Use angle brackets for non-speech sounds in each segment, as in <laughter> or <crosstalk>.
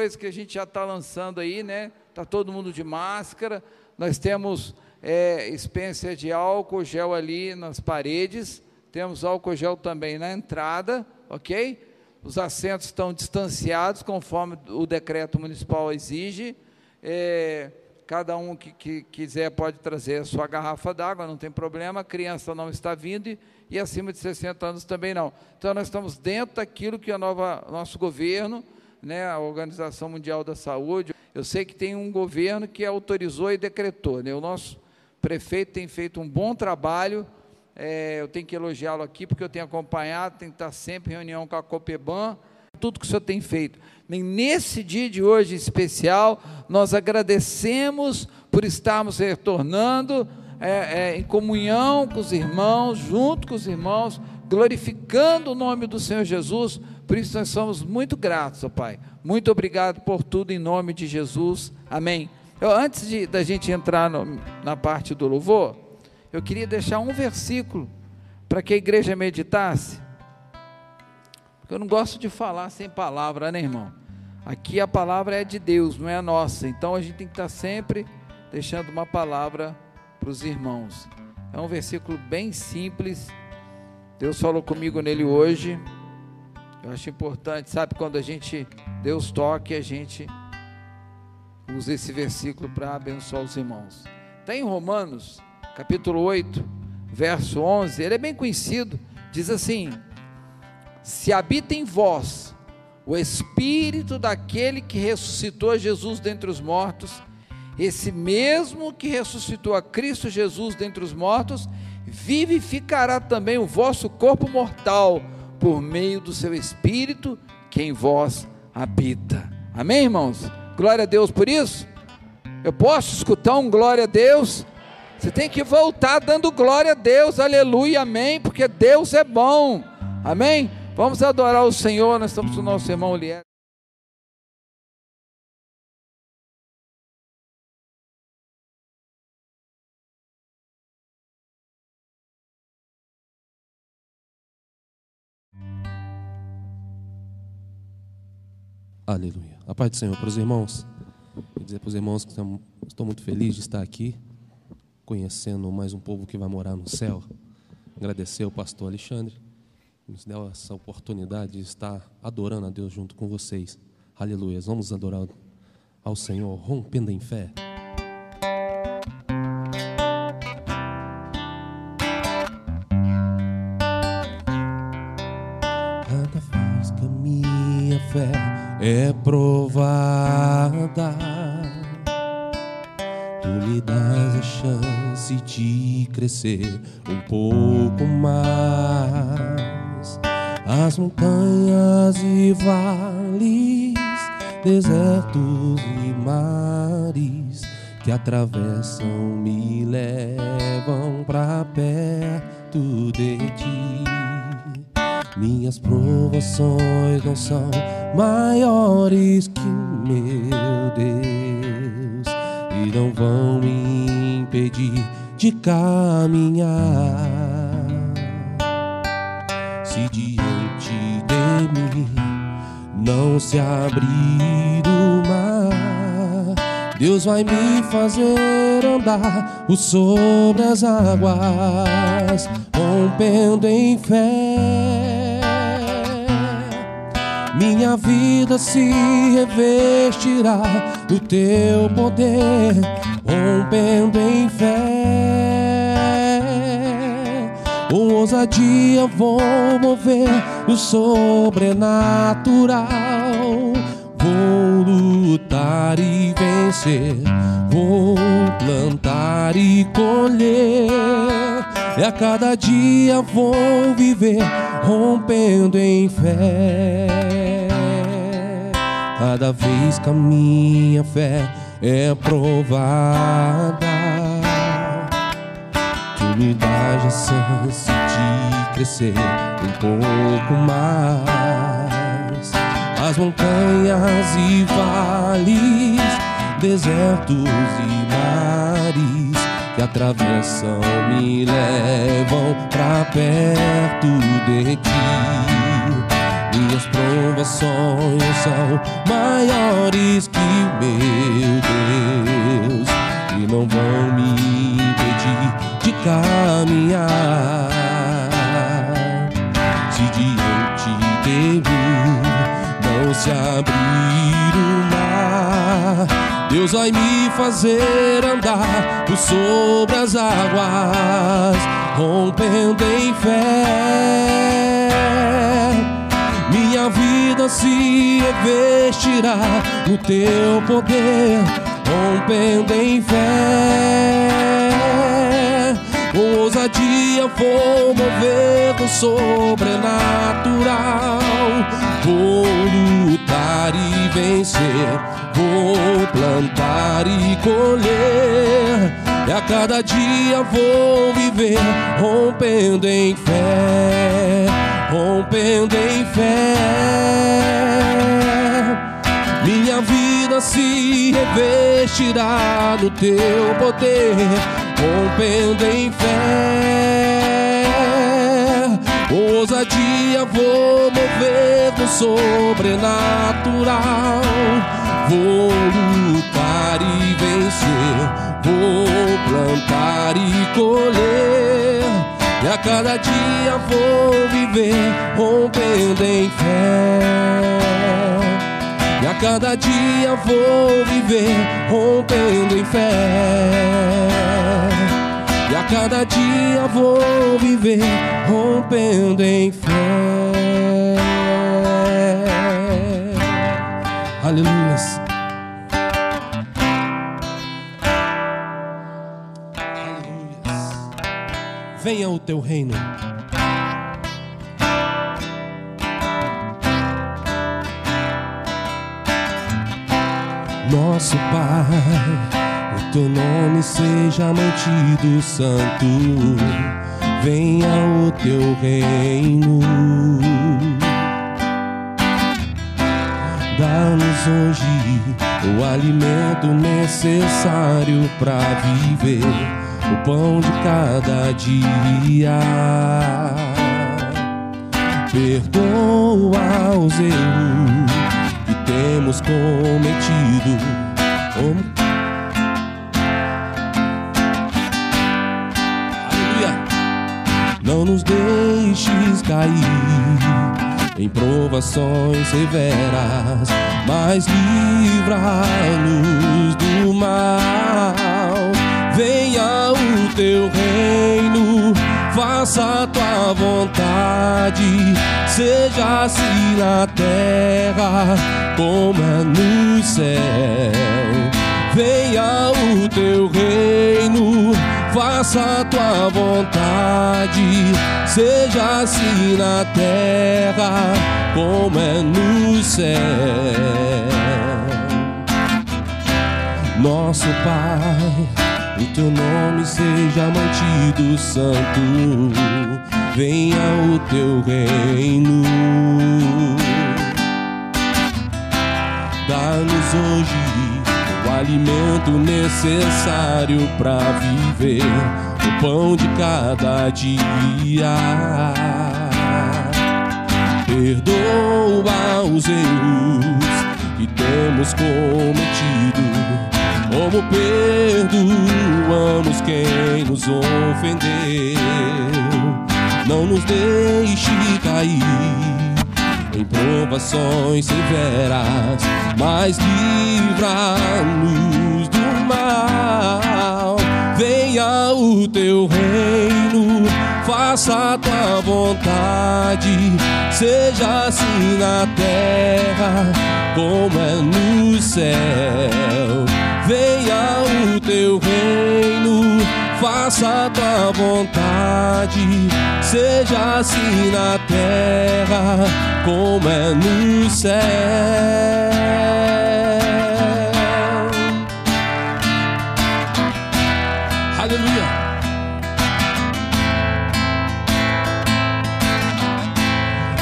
coisas que a gente já está lançando aí, né? Está todo mundo de máscara. Nós temos é, de álcool gel ali nas paredes. Temos álcool gel também na entrada, ok? Os assentos estão distanciados conforme o decreto municipal exige. É, cada um que, que, quiser pode trazer a sua garrafa d'água, não tem problema. A criança não está vindo e, e, acima de 60 anos também não. Então nós estamos dentro daquilo que nova nosso governo, né, a Organização Mundial da Saúde. Eu sei que tem um governo que autorizou e decretou. Né? O nosso prefeito tem feito um bom trabalho é, eu tenho que elogiá-lo aqui, porque eu tenho acompanhado, tenho que estar sempre em reunião com a Copeban, tudo que o senhor tem feito. E nesse dia de hoje especial, nós agradecemos por estarmos retornando é, é, em comunhão com os irmãos, junto com os irmãos, glorificando o nome do Senhor Jesus. Por isso nós somos muito gratos, ó Pai. Muito obrigado por tudo em nome de Jesus. Amém. Eu, antes de, da gente entrar no, na parte do louvor, eu queria deixar um versículo para que a igreja meditasse. Porque eu não gosto de falar sem palavra, né, irmão? Aqui a palavra é de Deus, não é a nossa. Então a gente tem que estar sempre deixando uma palavra para os irmãos. É um versículo bem simples. Deus falou comigo nele hoje. Eu acho importante, sabe, quando a gente, Deus toque, a gente usa esse versículo para abençoar os irmãos. Está em Romanos capítulo 8, verso 11, ele é bem conhecido, diz assim: Se habita em vós o espírito daquele que ressuscitou Jesus dentre os mortos, esse mesmo que ressuscitou a Cristo Jesus dentre os mortos, vivificará também o vosso corpo mortal por meio do seu espírito que em vós habita. Amém, irmãos? Glória a Deus por isso. Eu posso escutar um glória a Deus? Você tem que voltar dando glória a Deus, aleluia, amém, porque Deus é bom, amém? Vamos adorar o Senhor, nós estamos com o nosso irmão Lier. Aleluia. A paz do Senhor para os irmãos. Quer dizer para os irmãos que estou muito feliz de estar aqui conhecendo mais um povo que vai morar no céu. Agradecer ao pastor Alexandre, que nos deu essa oportunidade de estar adorando a Deus junto com vocês. Aleluia. Vamos adorar ao Senhor, rompendo em fé. Crescer um pouco mais. As montanhas e vales, desertos e mares que atravessam me levam para perto de ti. Minhas provações não são maiores que meu Deus e não vão me impedir de caminhar. Se diante de mim não se abrir o mar, Deus vai me fazer andar sobre as águas, rompendo em fé minha vida se revestirá do teu poder, rompendo em fé. Com ousadia vou mover o sobrenatural. Vou lutar e vencer, vou plantar e colher. E a cada dia vou viver rompendo em fé. Cada vez que a minha fé é provada, tu me dás a chance de crescer um pouco mais. As montanhas e vales, desertos e mares que atravessam me levam pra perto de ti. Minhas provações são maiores que meu Deus e não vão me impedir de caminhar. Se diante de mim não se abrir o mar, Deus vai me fazer andar por sobre as águas, rompendo em fé. Minha vida se revestirá no teu poder rompendo em fé. Com ousadia vou mover do sobrenatural. Vou lutar e vencer, vou plantar e colher. E a cada dia vou viver rompendo em fé, rompendo em fé. Minha vida se revestirá no teu poder, rompendo em fé. Com ousadia vou mover no sobrenatural. Vou lutar e vencer, vou plantar e colher. E a cada dia vou viver rompendo em fé. E a cada dia vou viver rompendo em fé. E a cada dia vou viver rompendo em fé. Aleluia. Venha o teu reino. nosso Pai, o teu nome seja mantido santo, venha o teu reino. Dá-nos hoje o alimento necessário para viver, o pão de cada dia. Perdoa os erros temos cometido. Não nos deixes cair em provações severas, mas livra-nos do mal. Venha o teu reino faça a tua vontade, seja assim na terra como é no céu. Venha o teu reino, faça a tua vontade, seja assim na terra como é no céu. Nosso Pai o teu nome seja mantido santo, venha o teu reino. Dá-nos hoje alimento necessário para viver, o pão de cada dia. Perdoa os erros que temos cometido como perdoamos quem nos ofendeu. Não nos deixe cair em provações severas, mas livra-nos do mal. Venha o teu reino, faça a tua vontade, seja assim na terra como é no céu venha o teu reino, faça a tua vontade, seja assim na terra como é no céu. Aleluia.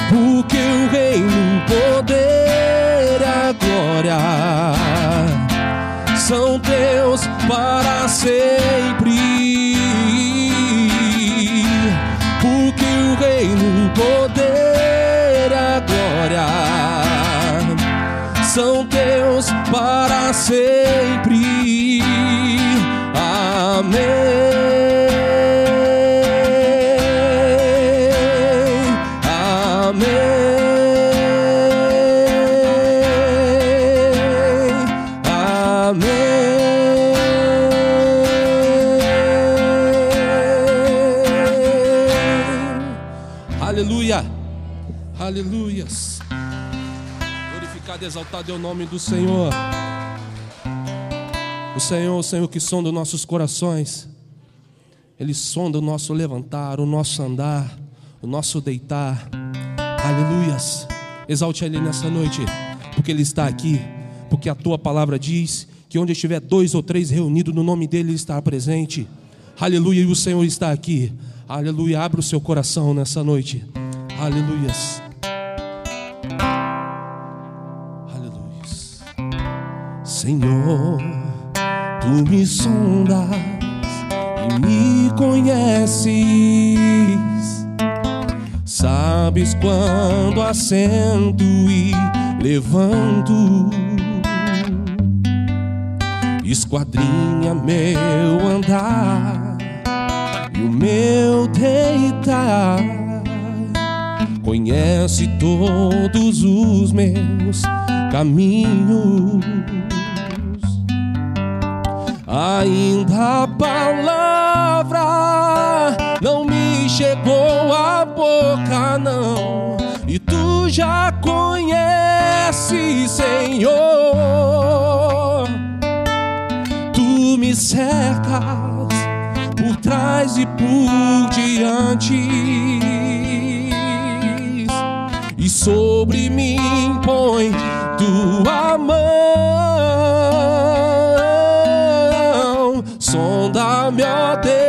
Porque o reino, o poder, a glória são teus para sempre. Sempre. Amém. Amém. Amém. Aleluia. Aleluias. Glorificado e exaltado é o nome do Senhor. O Senhor, o Senhor que sonda nossos corações. Ele sonda o nosso levantar, o nosso andar, o nosso deitar. Aleluias. Exalte Ele nessa noite, porque Ele está aqui, porque a tua palavra diz que onde estiver dois ou três reunidos no nome dEle, Ele está presente. Aleluia, e o Senhor está aqui. Aleluia, abra o seu coração nessa noite. Aleluias. Aleluias. Senhor, tu me sondas e me conheces. Sabes quando assento e levanto. Esquadrinha meu andar e o meu deitar. Conhece todos os meus caminhos. Ainda a palavra não me chegou à boca, não. E tu já conheces, Senhor. Tu me cercas por trás e por diante. E sobre mim põe tua mão. Sonda-me,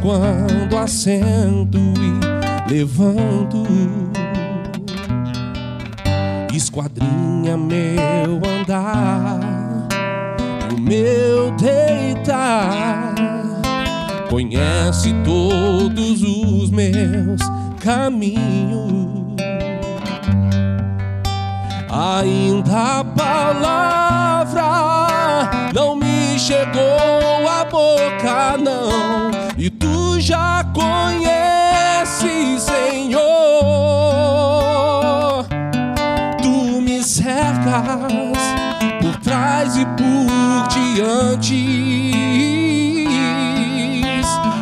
quando assento e levanto. Esquadrinha meu andar, o meu deitar. Conhece todos os meus caminhos. Ainda a palavra não me chegou à boca, não. Já conheces, Senhor. Tu me cercas por trás e por diante.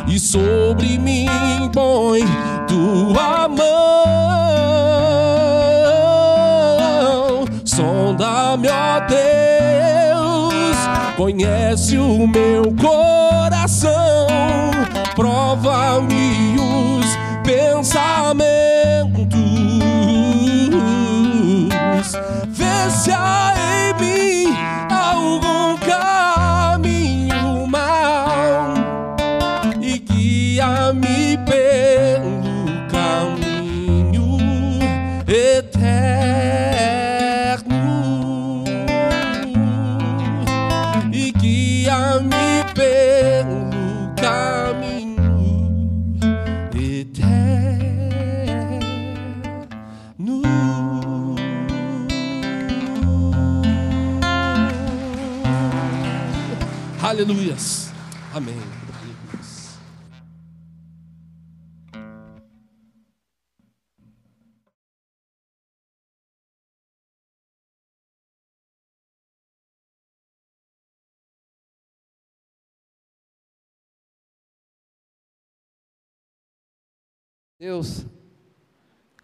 E sobre mim põe tua mão. Sonda-me, ó Deus, conhece o meu coração, prova-me os pensamentos, vê se há em mim algum caminho mau e guia-me pelo Aleluias. Amém. Aleluias. Deus,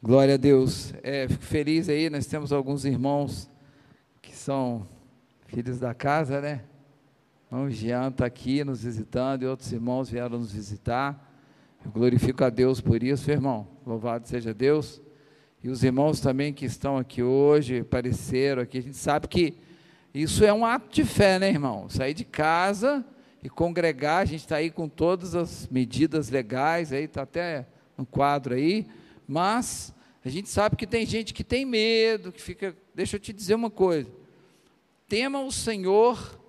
glória a Deus. É, fico feliz aí, nós temos alguns irmãos que são filhos da casa, né? O Jean está aqui nos visitando e outros irmãos vieram nos visitar. Eu glorifico a Deus por isso, irmão. Louvado seja Deus. E os irmãos também que estão aqui hoje, apareceram aqui. A gente sabe que isso é um ato de fé, né, irmão? Sair de casa e congregar. A gente está aí com todas as medidas legais, aí está até no quadro aí. Mas a gente sabe que tem gente que tem medo, que fica. Deixa eu te dizer uma coisa. Tema o Senhor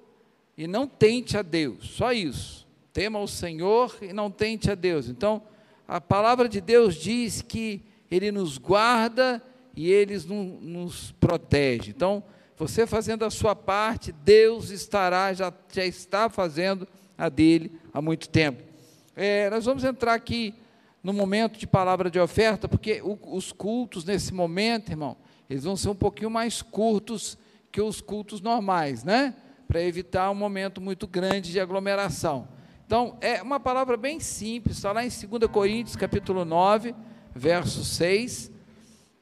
e não tente a Deus, só isso. Tema o Senhor e não tente a Deus. Então, a palavra de Deus diz que Ele nos guarda e Ele nos protege. Então, você fazendo a sua parte, Deus estará, já, já está fazendo a dele há muito tempo. É, nós vamos entrar aqui no momento de palavra de oferta, porque o, os cultos nesse momento, irmão, eles vão ser um pouquinho mais curtos que os cultos normais, né? Para evitar um momento muito grande de aglomeração. Então, é uma palavra bem simples, está lá em 2 Coríntios, capítulo 9, verso 6,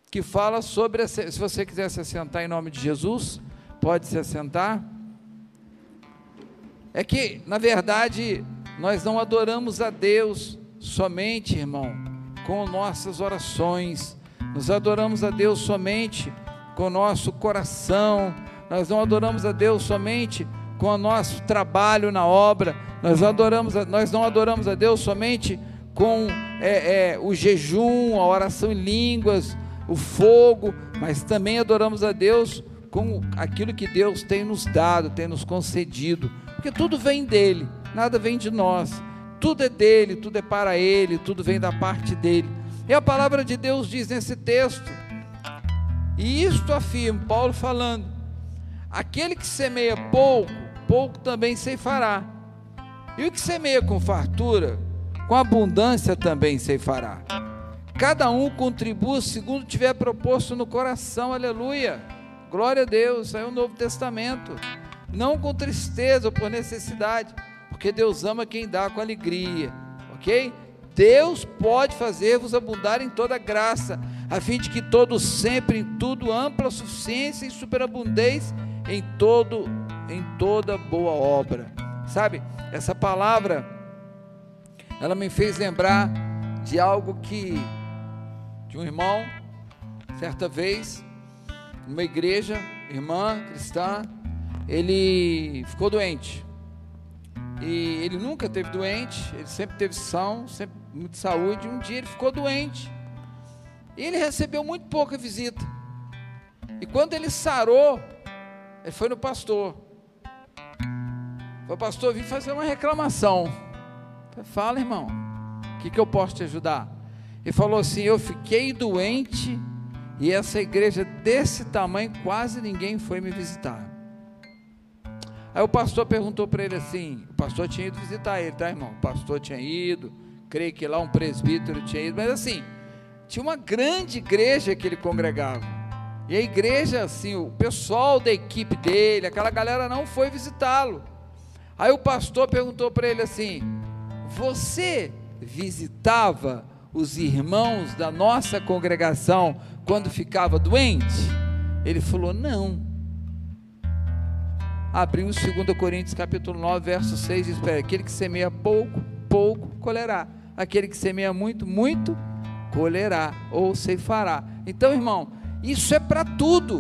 que fala sobre, se você quiser se assentar em nome de Jesus, pode se assentar. É que, na verdade, nós não adoramos a Deus somente, irmão, com nossas orações, nós adoramos a Deus somente com o nosso coração, nós não adoramos a Deus somente com o nosso trabalho na obra, nós, adoramos nós não adoramos a Deus somente com é, é, o jejum, a oração em línguas, o fogo, mas também adoramos a Deus com aquilo que Deus tem nos dado, tem nos concedido, porque tudo vem dele, nada vem de nós, tudo é dele, tudo é para ele, tudo vem da parte dele. E a palavra de Deus diz nesse texto, e isto afirma, Paulo falando, Aquele que semeia pouco, pouco também ceifará. E o que semeia com fartura, com abundância também ceifará. Cada um contribua segundo tiver proposto no coração, aleluia. Glória a Deus, aí é o Novo Testamento. Não com tristeza ou por necessidade, porque Deus ama quem dá com alegria, ok? Deus pode fazer-vos abundar em toda graça, a fim de que todos sempre, em tudo, ampla suficiência e superabundez em todo em toda boa obra. Sabe? Essa palavra ela me fez lembrar de algo que de um irmão certa vez numa igreja, irmã cristã, ele ficou doente. E ele nunca teve doente, ele sempre teve são, sempre muito saúde. Um dia ele ficou doente. E ele recebeu muito pouca visita. E quando ele sarou, ele foi no pastor. Falei, pastor, vim fazer uma reclamação. Falei, Fala, irmão, o que, que eu posso te ajudar? Ele falou assim: Eu fiquei doente e essa igreja desse tamanho, quase ninguém foi me visitar. Aí o pastor perguntou para ele assim: o pastor tinha ido visitar ele, tá, irmão? O pastor tinha ido, creio que lá um presbítero tinha ido, mas assim, tinha uma grande igreja que ele congregava. E a igreja, assim, o pessoal da equipe dele, aquela galera não foi visitá-lo. Aí o pastor perguntou para ele assim: Você visitava os irmãos da nossa congregação quando ficava doente? Ele falou: Não. Abriu 2 Coríntios capítulo 9, verso 6, diz: Aquele que semeia pouco, pouco colherá. Aquele que semeia muito, muito colherá ou ceifará. Então, irmão, isso é para tudo.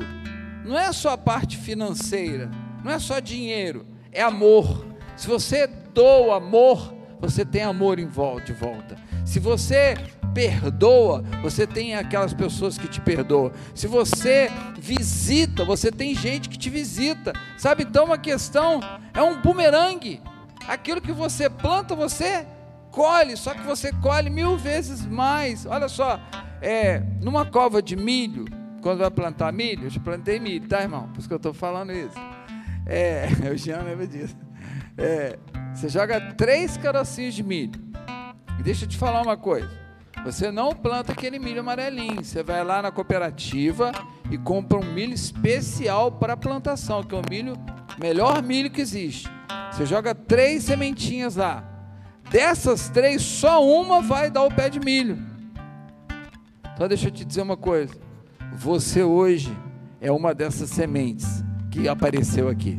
Não é só a parte financeira, não é só dinheiro, é amor. Se você doa amor, você tem amor em volta, de volta. Se você perdoa, você tem aquelas pessoas que te perdoam. Se você visita, você tem gente que te visita. Sabe, então uma questão é um bumerangue. Aquilo que você planta, você colhe, só que você colhe mil vezes mais. Olha só, é, numa cova de milho, quando vai plantar milho, eu já plantei milho, tá, irmão? Por isso que eu estou falando isso. É, <laughs> o Jean lembra disso. É, você joga três carocinhos de milho. E deixa eu te falar uma coisa. Você não planta aquele milho amarelinho. Você vai lá na cooperativa e compra um milho especial para plantação, que é o milho, melhor milho que existe. Você joga três sementinhas lá. Dessas três, só uma vai dar o pé de milho. Então deixa eu te dizer uma coisa. Você hoje é uma dessas sementes que apareceu aqui.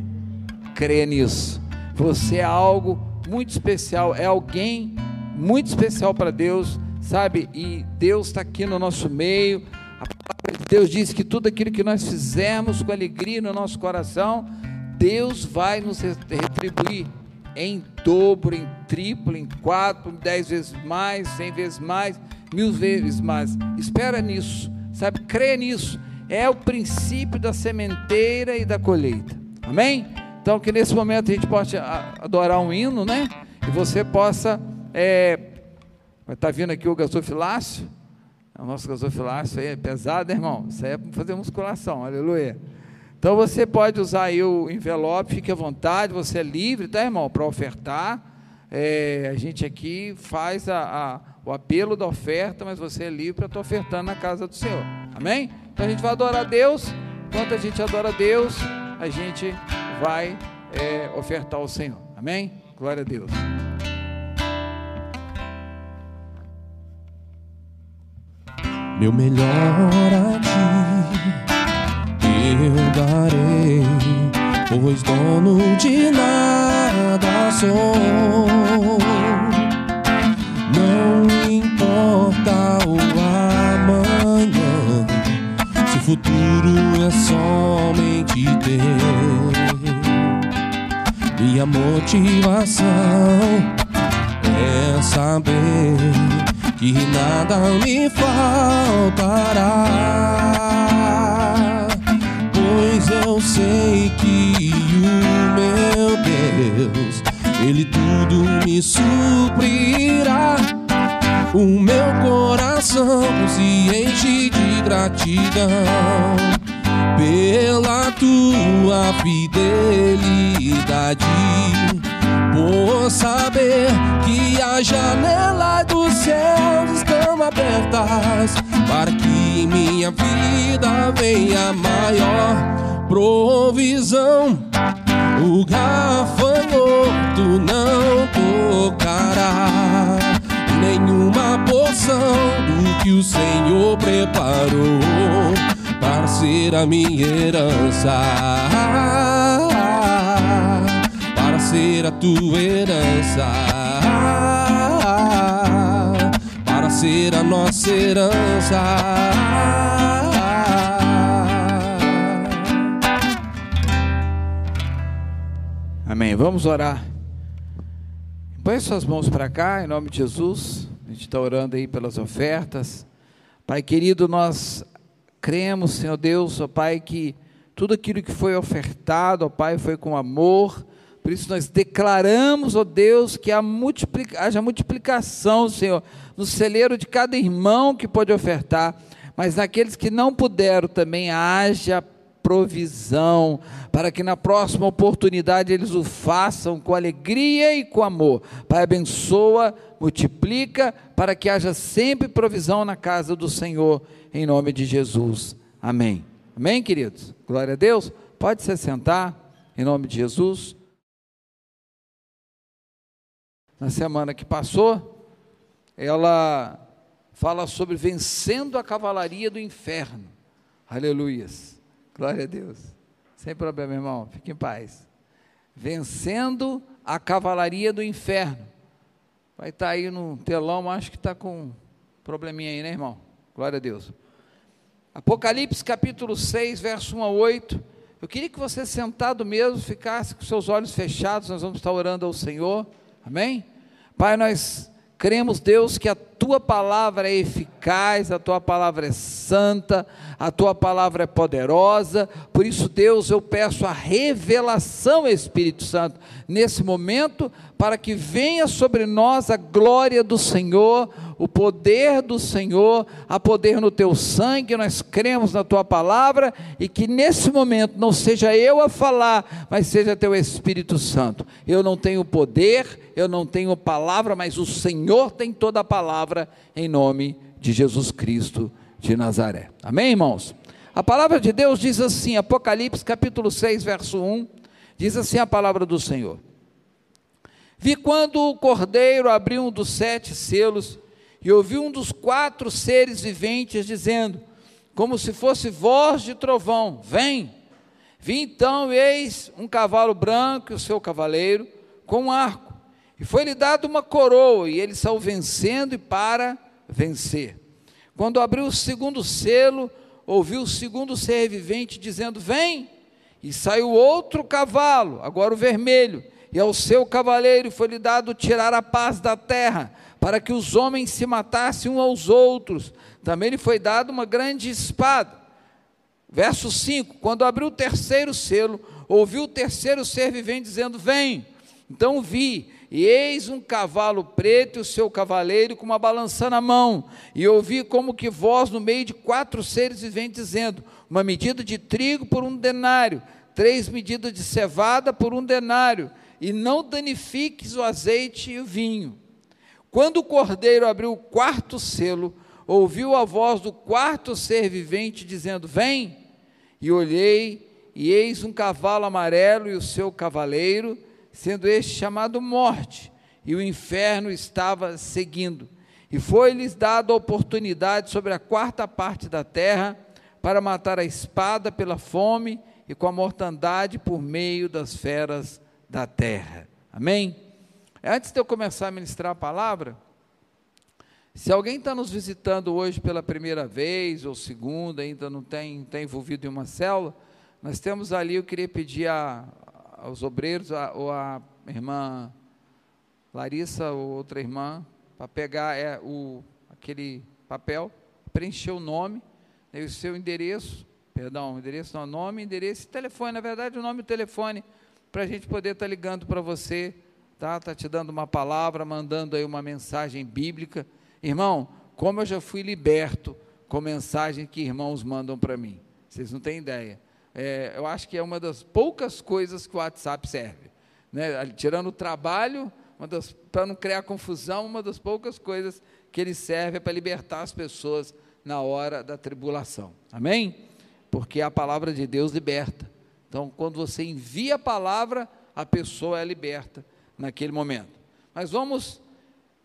Creia nisso. Você é algo muito especial, é alguém muito especial para Deus, sabe? E Deus está aqui no nosso meio. A palavra de Deus diz que tudo aquilo que nós fizermos com alegria no nosso coração, Deus vai nos retribuir em dobro, em triplo, em quatro, dez vezes mais, cem vezes mais, mil vezes mais. Espera nisso, sabe? Crê nisso. É o princípio da sementeira e da colheita. Amém? Então, que nesse momento a gente possa adorar um hino, né? E você possa. É, vai estar tá vindo aqui o gasofilácio. O nosso gasofilácio aí é pesado, né, irmão? Isso aí é para fazer musculação, aleluia. Então você pode usar aí o envelope, fique à vontade, você é livre, tá, irmão, para ofertar. É, a gente aqui faz a, a, o apelo da oferta, mas você é livre para estar ofertando na casa do Senhor. Amém? Então a gente vai adorar Deus. Enquanto a gente adora Deus, a gente vai é, ofertar ao Senhor. Amém? Glória a Deus. Meu melhor a ti eu darei, pois dono de nada sou. Futuro é somente teu. Minha motivação é saber que nada me faltará pois eu sei que o meu Deus, Ele tudo me suprirá. O meu coração se enche de gratidão pela tua fidelidade. Por saber que as janelas dos céus estão abertas para que em minha vida venha maior provisão. O gafanhoto não tocará nenhuma porção do que o Senhor preparou para ser a minha herança. Para ser a tua herança ser a nossa herança. Amém. Vamos orar. Põe suas mãos para cá, em nome de Jesus. A gente está orando aí pelas ofertas. Pai querido, nós cremos, Senhor Deus, ó Pai, que tudo aquilo que foi ofertado, ó Pai, foi com amor. Por isso nós declaramos, ó Deus, que haja multiplicação, Senhor, no celeiro de cada irmão que pode ofertar, mas naqueles que não puderam também haja provisão, para que na próxima oportunidade eles o façam com alegria e com amor. Pai, abençoa, multiplica, para que haja sempre provisão na casa do Senhor, em nome de Jesus. Amém. Amém, queridos? Glória a Deus. Pode se sentar, em nome de Jesus. Na semana que passou, ela fala sobre vencendo a cavalaria do inferno. Aleluias. Glória a Deus. Sem problema, irmão. Fique em paz. Vencendo a cavalaria do inferno. Vai estar tá aí no telão, acho que está com um probleminha aí, né, irmão? Glória a Deus. Apocalipse capítulo 6, verso 1 a 8. Eu queria que você sentado mesmo ficasse com seus olhos fechados, nós vamos estar orando ao Senhor. Amém? Pai, nós Cremos, Deus, que a tua palavra é eficaz, a tua palavra é santa, a tua palavra é poderosa. Por isso, Deus, eu peço a revelação, Espírito Santo, nesse momento, para que venha sobre nós a glória do Senhor, o poder do Senhor, a poder no teu sangue, nós cremos na tua palavra e que nesse momento não seja eu a falar, mas seja teu Espírito Santo. Eu não tenho poder, eu não tenho palavra, mas o Senhor tem toda a palavra em nome de Jesus Cristo de Nazaré. Amém, irmãos? A palavra de Deus diz assim, Apocalipse capítulo 6, verso 1, diz assim a palavra do Senhor. Vi quando o cordeiro abriu um dos sete selos e ouvi um dos quatro seres viventes dizendo, como se fosse voz de trovão: Vem! Vi então, eis um cavalo branco e o seu cavaleiro, com um arco. E foi-lhe dado uma coroa, e ele saiu vencendo e para vencer. Quando abriu o segundo selo, ouviu o segundo ser vivente dizendo: Vem! E saiu outro cavalo, agora o vermelho, e ao seu cavaleiro foi-lhe dado tirar a paz da terra, para que os homens se matassem uns aos outros. Também lhe foi dado uma grande espada. Verso 5: Quando abriu o terceiro selo, ouviu o terceiro ser vivente dizendo: Vem. Então vi, e eis um cavalo preto e o seu cavaleiro com uma balança na mão. E ouvi como que voz no meio de quatro seres viventes dizendo: Uma medida de trigo por um denário, três medidas de cevada por um denário, e não danifiques o azeite e o vinho. Quando o cordeiro abriu o quarto selo, ouviu a voz do quarto ser vivente dizendo: Vem. E olhei, e eis um cavalo amarelo e o seu cavaleiro sendo este chamado morte, e o inferno estava seguindo. E foi-lhes dada a oportunidade sobre a quarta parte da terra para matar a espada pela fome e com a mortandade por meio das feras da terra. Amém? Antes de eu começar a ministrar a palavra, se alguém está nos visitando hoje pela primeira vez ou segunda, ainda não tem, está envolvido em uma célula, nós temos ali, eu queria pedir a, aos obreiros, a, ou a irmã Larissa, ou outra irmã, para pegar é, o, aquele papel, preencher o nome, né, o seu endereço, perdão, endereço não, nome, endereço e telefone, na verdade o nome e o telefone, para a gente poder estar tá ligando para você, tá? Tá te dando uma palavra, mandando aí uma mensagem bíblica. Irmão, como eu já fui liberto com mensagem que irmãos mandam para mim. Vocês não têm ideia é, eu acho que é uma das poucas coisas que o WhatsApp serve. Né? Tirando o trabalho, para não criar confusão, uma das poucas coisas que ele serve é para libertar as pessoas na hora da tribulação. Amém? Porque a palavra de Deus liberta. Então, quando você envia a palavra, a pessoa é liberta naquele momento. Mas vamos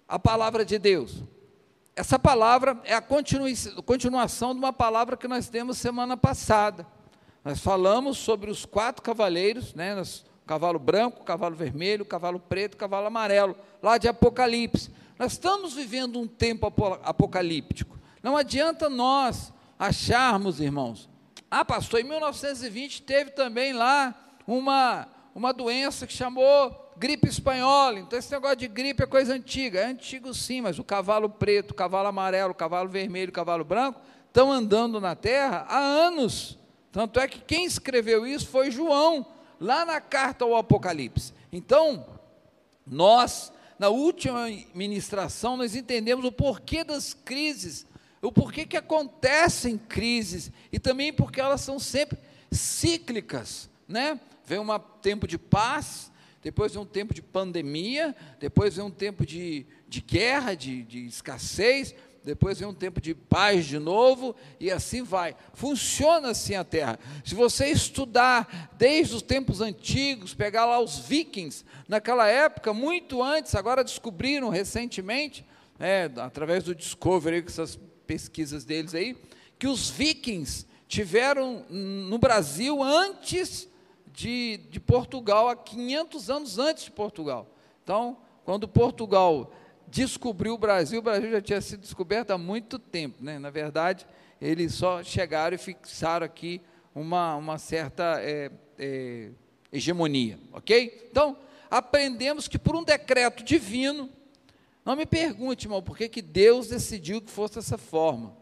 à palavra de Deus. Essa palavra é a continuação de uma palavra que nós temos semana passada. Nós falamos sobre os quatro cavaleiros, né? Cavalo branco, cavalo vermelho, cavalo preto, cavalo amarelo, lá de Apocalipse. Nós estamos vivendo um tempo apocalíptico. Não adianta nós acharmos, irmãos, ah, pastor, em 1920 teve também lá uma, uma doença que chamou gripe espanhola. Então, esse negócio de gripe é coisa antiga. É antigo sim, mas o cavalo preto, o cavalo amarelo, o cavalo vermelho, o cavalo branco estão andando na terra há anos. Tanto é que quem escreveu isso foi João, lá na carta ao Apocalipse. Então, nós, na última ministração, nós entendemos o porquê das crises, o porquê que acontecem crises, e também porque elas são sempre cíclicas, né? Vem um tempo de paz, depois vem um tempo de pandemia, depois vem um tempo de, de guerra, de, de escassez, depois vem um tempo de paz de novo, e assim vai. Funciona assim a terra. Se você estudar desde os tempos antigos, pegar lá os vikings, naquela época, muito antes, agora descobriram recentemente, é, através do Discovery, essas pesquisas deles aí, que os vikings tiveram no Brasil antes de, de Portugal, há 500 anos antes de Portugal. Então, quando Portugal descobriu o Brasil, o Brasil já tinha sido descoberto há muito tempo. Né? Na verdade, eles só chegaram e fixaram aqui uma, uma certa é, é, hegemonia. Ok? Então, aprendemos que por um decreto divino, não me pergunte, irmão, por que, que Deus decidiu que fosse dessa forma.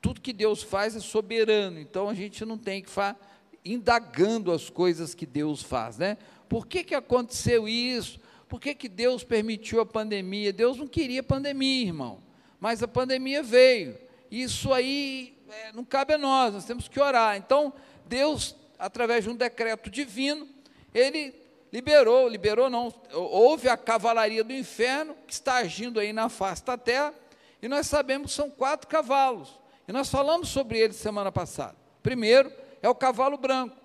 Tudo que Deus faz é soberano, então a gente não tem que ficar indagando as coisas que Deus faz, né? Por que, que aconteceu isso? Por que, que Deus permitiu a pandemia? Deus não queria pandemia, irmão. Mas a pandemia veio. Isso aí é, não cabe a nós, nós temos que orar. Então, Deus, através de um decreto divino, ele liberou, liberou não, houve a cavalaria do inferno que está agindo aí na face da terra, e nós sabemos que são quatro cavalos. E nós falamos sobre eles semana passada. Primeiro é o cavalo branco,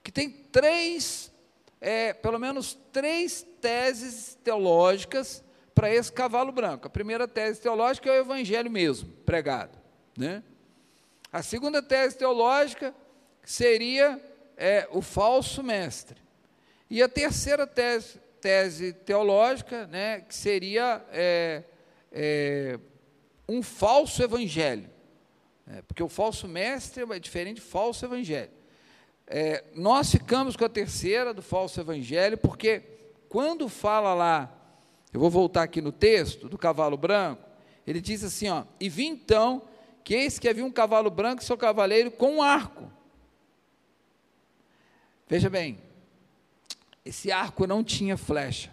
que tem três é, pelo menos três teses teológicas para esse cavalo branco. A primeira tese teológica é o evangelho mesmo, pregado. Né? A segunda tese teológica seria é, o falso mestre. E a terceira tese tese teológica, né, que seria é, é, um falso evangelho. É, porque o falso mestre é diferente de falso evangelho. É, nós ficamos com a terceira do falso evangelho, porque quando fala lá, eu vou voltar aqui no texto do cavalo branco, ele diz assim: ó, e vi então que eis que havia um cavalo branco, seu cavaleiro, com um arco. Veja bem, esse arco não tinha flecha.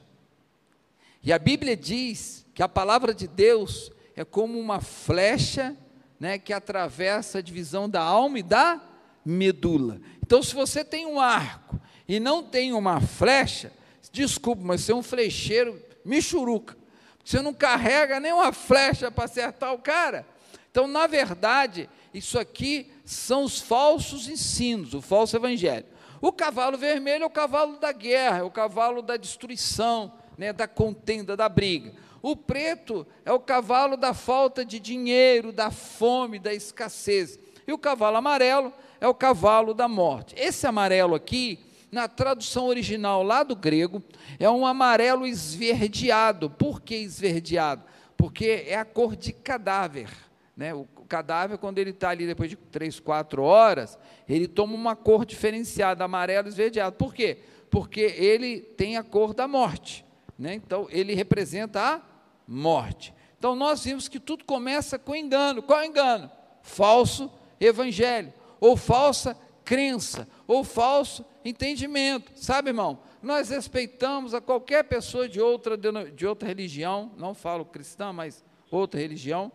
E a Bíblia diz que a palavra de Deus é como uma flecha né, que atravessa a divisão da alma e da medula. Então, se você tem um arco e não tem uma flecha, desculpe, mas você é um flecheiro michuruca. Você não carrega nem uma flecha para acertar o cara. Então, na verdade, isso aqui são os falsos ensinos, o falso evangelho. O cavalo vermelho é o cavalo da guerra, é o cavalo da destruição, né, da contenda, da briga. O preto é o cavalo da falta de dinheiro, da fome, da escassez. E o cavalo amarelo é o cavalo da morte. Esse amarelo aqui, na tradução original lá do grego, é um amarelo esverdeado. Por que esverdeado? Porque é a cor de cadáver. Né? O cadáver, quando ele está ali depois de três, quatro horas, ele toma uma cor diferenciada, amarelo esverdeado. Por quê? Porque ele tem a cor da morte. Né? Então, ele representa a morte. Então, nós vimos que tudo começa com engano. Qual é engano? Falso evangelho, ou falsa crença, ou falso entendimento. Sabe, irmão? Nós respeitamos a qualquer pessoa de outra, de outra religião, não falo cristã, mas outra religião,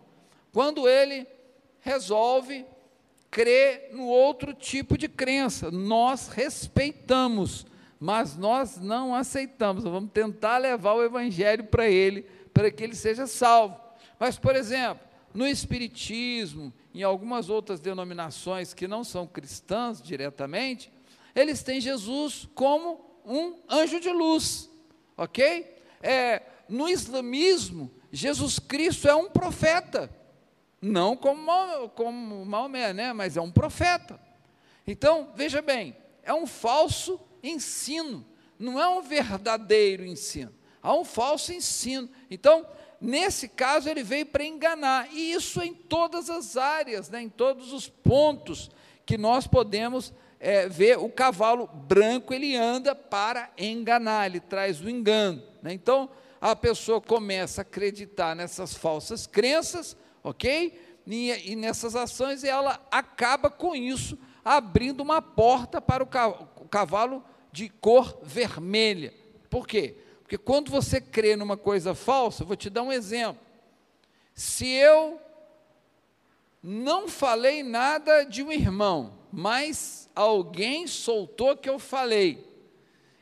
quando ele resolve crer no outro tipo de crença. Nós respeitamos, mas nós não aceitamos. Vamos tentar levar o evangelho para ele, para que ele seja salvo. Mas, por exemplo, no Espiritismo, em algumas outras denominações que não são cristãs diretamente, eles têm Jesus como um anjo de luz, ok? É, no islamismo, Jesus Cristo é um profeta não como, como Maomé, né? mas é um profeta. Então, veja bem, é um falso ensino, não é um verdadeiro ensino, há um falso ensino. Então, nesse caso, ele veio para enganar, e isso em todas as áreas, né? em todos os pontos que nós podemos é, ver o cavalo branco, ele anda para enganar, ele traz o engano. Né? Então, a pessoa começa a acreditar nessas falsas crenças, ok? E, e nessas ações ela acaba com isso, abrindo uma porta para o cavalo de cor vermelha. Por quê? Porque quando você crê numa coisa falsa, vou te dar um exemplo. Se eu não falei nada de um irmão, mas alguém soltou que eu falei,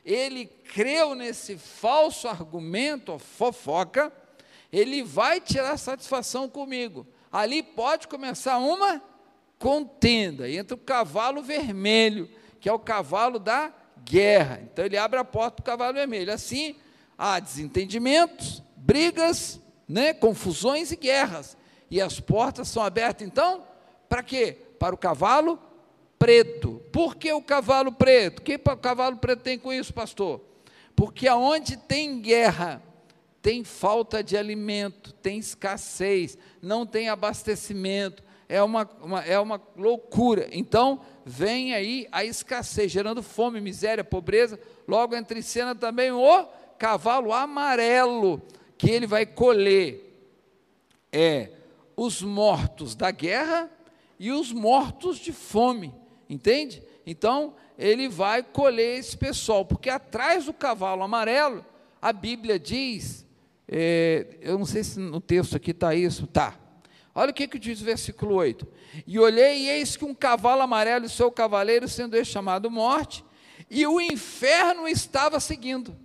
ele creu nesse falso argumento, fofoca, ele vai tirar satisfação comigo. Ali pode começar uma contenda entre o cavalo vermelho, que é o cavalo da guerra. Então ele abre a porta para o cavalo vermelho. Assim, há desentendimentos, brigas, né, confusões e guerras. E as portas são abertas, então, para quê? Para o cavalo preto. Por que o cavalo preto? O que o cavalo preto tem com isso, pastor? Porque aonde tem guerra, tem falta de alimento, tem escassez, não tem abastecimento, é uma, uma, é uma loucura. Então, vem aí a escassez, gerando fome, miséria, pobreza. Logo entra em cena também o cavalo amarelo, que ele vai colher é, os mortos da guerra e os mortos de fome, entende? Então, ele vai colher esse pessoal, porque atrás do cavalo amarelo, a Bíblia diz é, eu não sei se no texto aqui está isso. Tá. Olha o que, que diz o versículo 8. E olhei, e eis que um cavalo amarelo e seu cavaleiro, sendo ele chamado morte, e o inferno estava seguindo.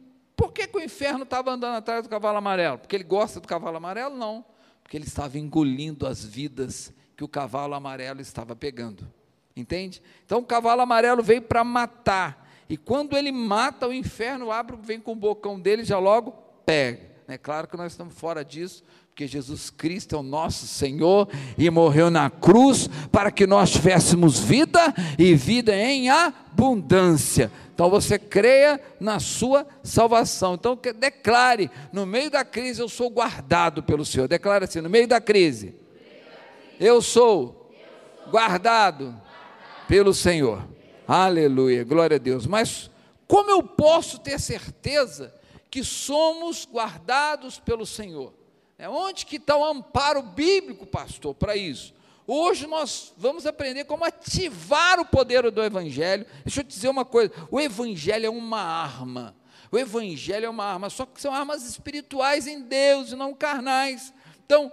Que, que o inferno estava andando atrás do cavalo amarelo? Porque ele gosta do cavalo amarelo? Não. Porque ele estava engolindo as vidas que o cavalo amarelo estava pegando. Entende? Então o cavalo amarelo veio para matar. E quando ele mata, o inferno abre, vem com o bocão dele já logo pega. É claro que nós estamos fora disso, porque Jesus Cristo é o nosso Senhor e morreu na cruz para que nós tivéssemos vida e vida em abundância. Então você creia na sua salvação. Então declare: no meio da crise eu sou guardado pelo Senhor. Declare assim: no meio da crise, eu sou guardado pelo Senhor. Aleluia, glória a Deus. Mas como eu posso ter certeza que somos guardados pelo Senhor? É onde que está o amparo bíblico, pastor, para isso? Hoje nós vamos aprender como ativar o poder do Evangelho. Deixa eu te dizer uma coisa: o Evangelho é uma arma. O Evangelho é uma arma, só que são armas espirituais em Deus e não carnais. Então,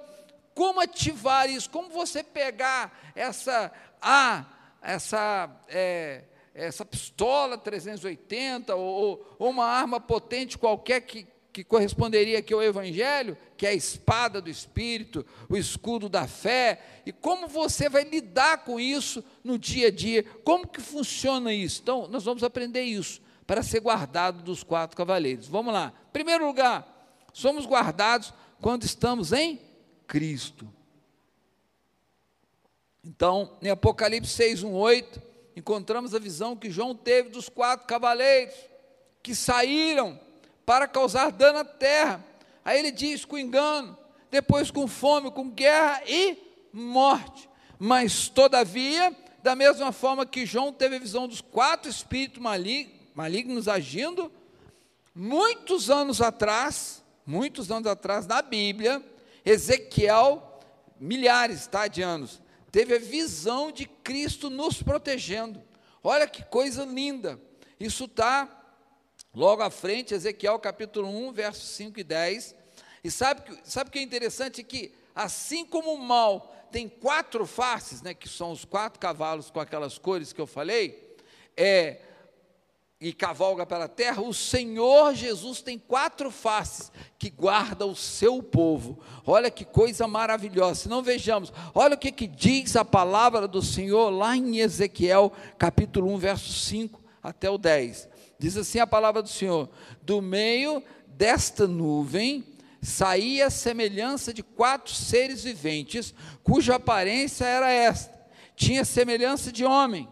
como ativar isso? Como você pegar essa ah, essa é, essa pistola 380 ou, ou, uma arma potente qualquer que que corresponderia aqui ao Evangelho, que é a espada do Espírito, o escudo da fé, e como você vai lidar com isso no dia a dia, como que funciona isso. Então, nós vamos aprender isso, para ser guardado dos quatro cavaleiros. Vamos lá. Primeiro lugar, somos guardados quando estamos em Cristo. Então, em Apocalipse 6, 1, 8, encontramos a visão que João teve dos quatro cavaleiros que saíram para causar dano à terra. Aí ele diz com engano, depois com fome, com guerra e morte. Mas, todavia, da mesma forma que João teve a visão dos quatro espíritos malignos agindo, muitos anos atrás, muitos anos atrás, na Bíblia, Ezequiel, milhares tá, de anos, teve a visão de Cristo nos protegendo. Olha que coisa linda. Isso está Logo à frente, Ezequiel capítulo 1, versos 5 e 10. E sabe, sabe o que é interessante? Que assim como o mal tem quatro faces, né, que são os quatro cavalos com aquelas cores que eu falei, é, e cavalga pela terra, o Senhor Jesus tem quatro faces que guarda o seu povo. Olha que coisa maravilhosa. Se não vejamos, olha o que, que diz a palavra do Senhor lá em Ezequiel, capítulo 1, verso 5 até o 10. Diz assim a palavra do Senhor: do meio desta nuvem saía a semelhança de quatro seres viventes, cuja aparência era esta: tinha semelhança de homem.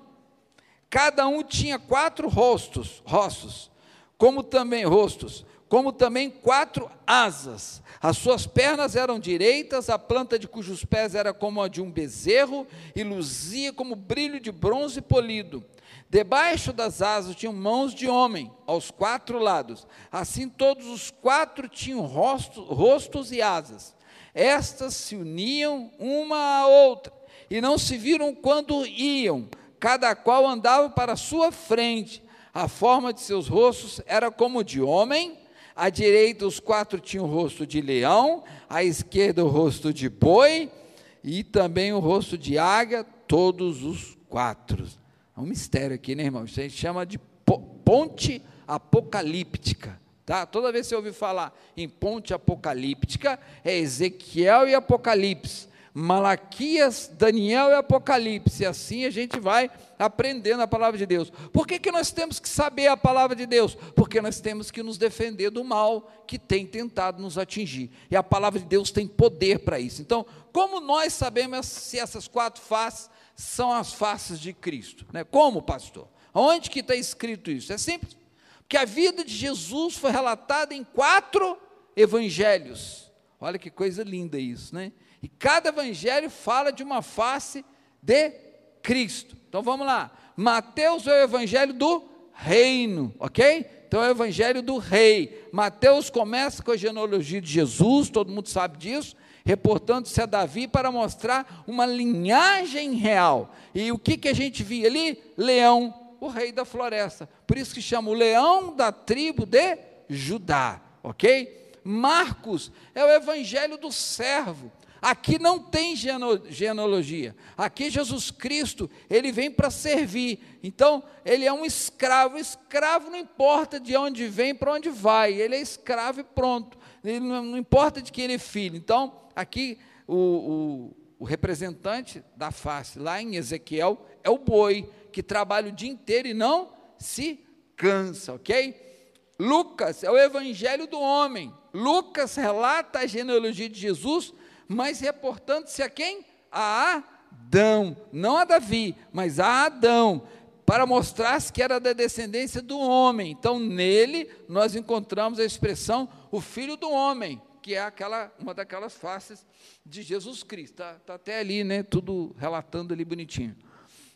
Cada um tinha quatro rostos, rostos, como também rostos, como também quatro asas. As suas pernas eram direitas, a planta de cujos pés era como a de um bezerro e luzia como brilho de bronze polido. Debaixo das asas tinham mãos de homem, aos quatro lados. Assim todos os quatro tinham rostos, rostos e asas. Estas se uniam uma à outra, e não se viram quando iam, cada qual andava para a sua frente. A forma de seus rostos era como de homem, à direita os quatro tinham o rosto de leão, à esquerda o rosto de boi, e também o rosto de águia, todos os quatro. É um mistério aqui, né, irmão? Isso a gente chama de ponte apocalíptica. Tá? Toda vez que você ouvir falar em ponte apocalíptica, é Ezequiel e Apocalipse. Malaquias, Daniel e Apocalipse. Assim a gente vai aprendendo a palavra de Deus. Por que, que nós temos que saber a palavra de Deus? Porque nós temos que nos defender do mal que tem tentado nos atingir. E a palavra de Deus tem poder para isso. Então, como nós sabemos se essas quatro faces são as faces de Cristo. Né? Como, pastor? Onde que está escrito isso? É simples. Porque a vida de Jesus foi relatada em quatro evangelhos. Olha que coisa linda isso, né? E cada evangelho fala de uma face de Cristo. Então vamos lá. Mateus é o evangelho do reino, ok? Então é o evangelho do rei. Mateus começa com a genealogia de Jesus, todo mundo sabe disso reportando-se a Davi para mostrar uma linhagem real. E o que, que a gente via ali? Leão, o rei da floresta. Por isso que chama o leão da tribo de Judá, ok? Marcos é o evangelho do servo. Aqui não tem genealogia. Aqui Jesus Cristo, ele vem para servir. Então, ele é um escravo. Escravo não importa de onde vem, para onde vai. Ele é escravo e pronto. Ele não, não importa de quem ele é filho. Então, aqui o, o, o representante da face, lá em Ezequiel, é o boi, que trabalha o dia inteiro e não se cansa, ok? Lucas é o evangelho do homem. Lucas relata a genealogia de Jesus, mas reportando-se a quem? A Adão, não a Davi, mas a Adão, para mostrar que era da descendência do homem. Então, nele nós encontramos a expressão o filho do homem, que é aquela uma daquelas faces de Jesus Cristo. Está tá até ali, né? Tudo relatando ali bonitinho.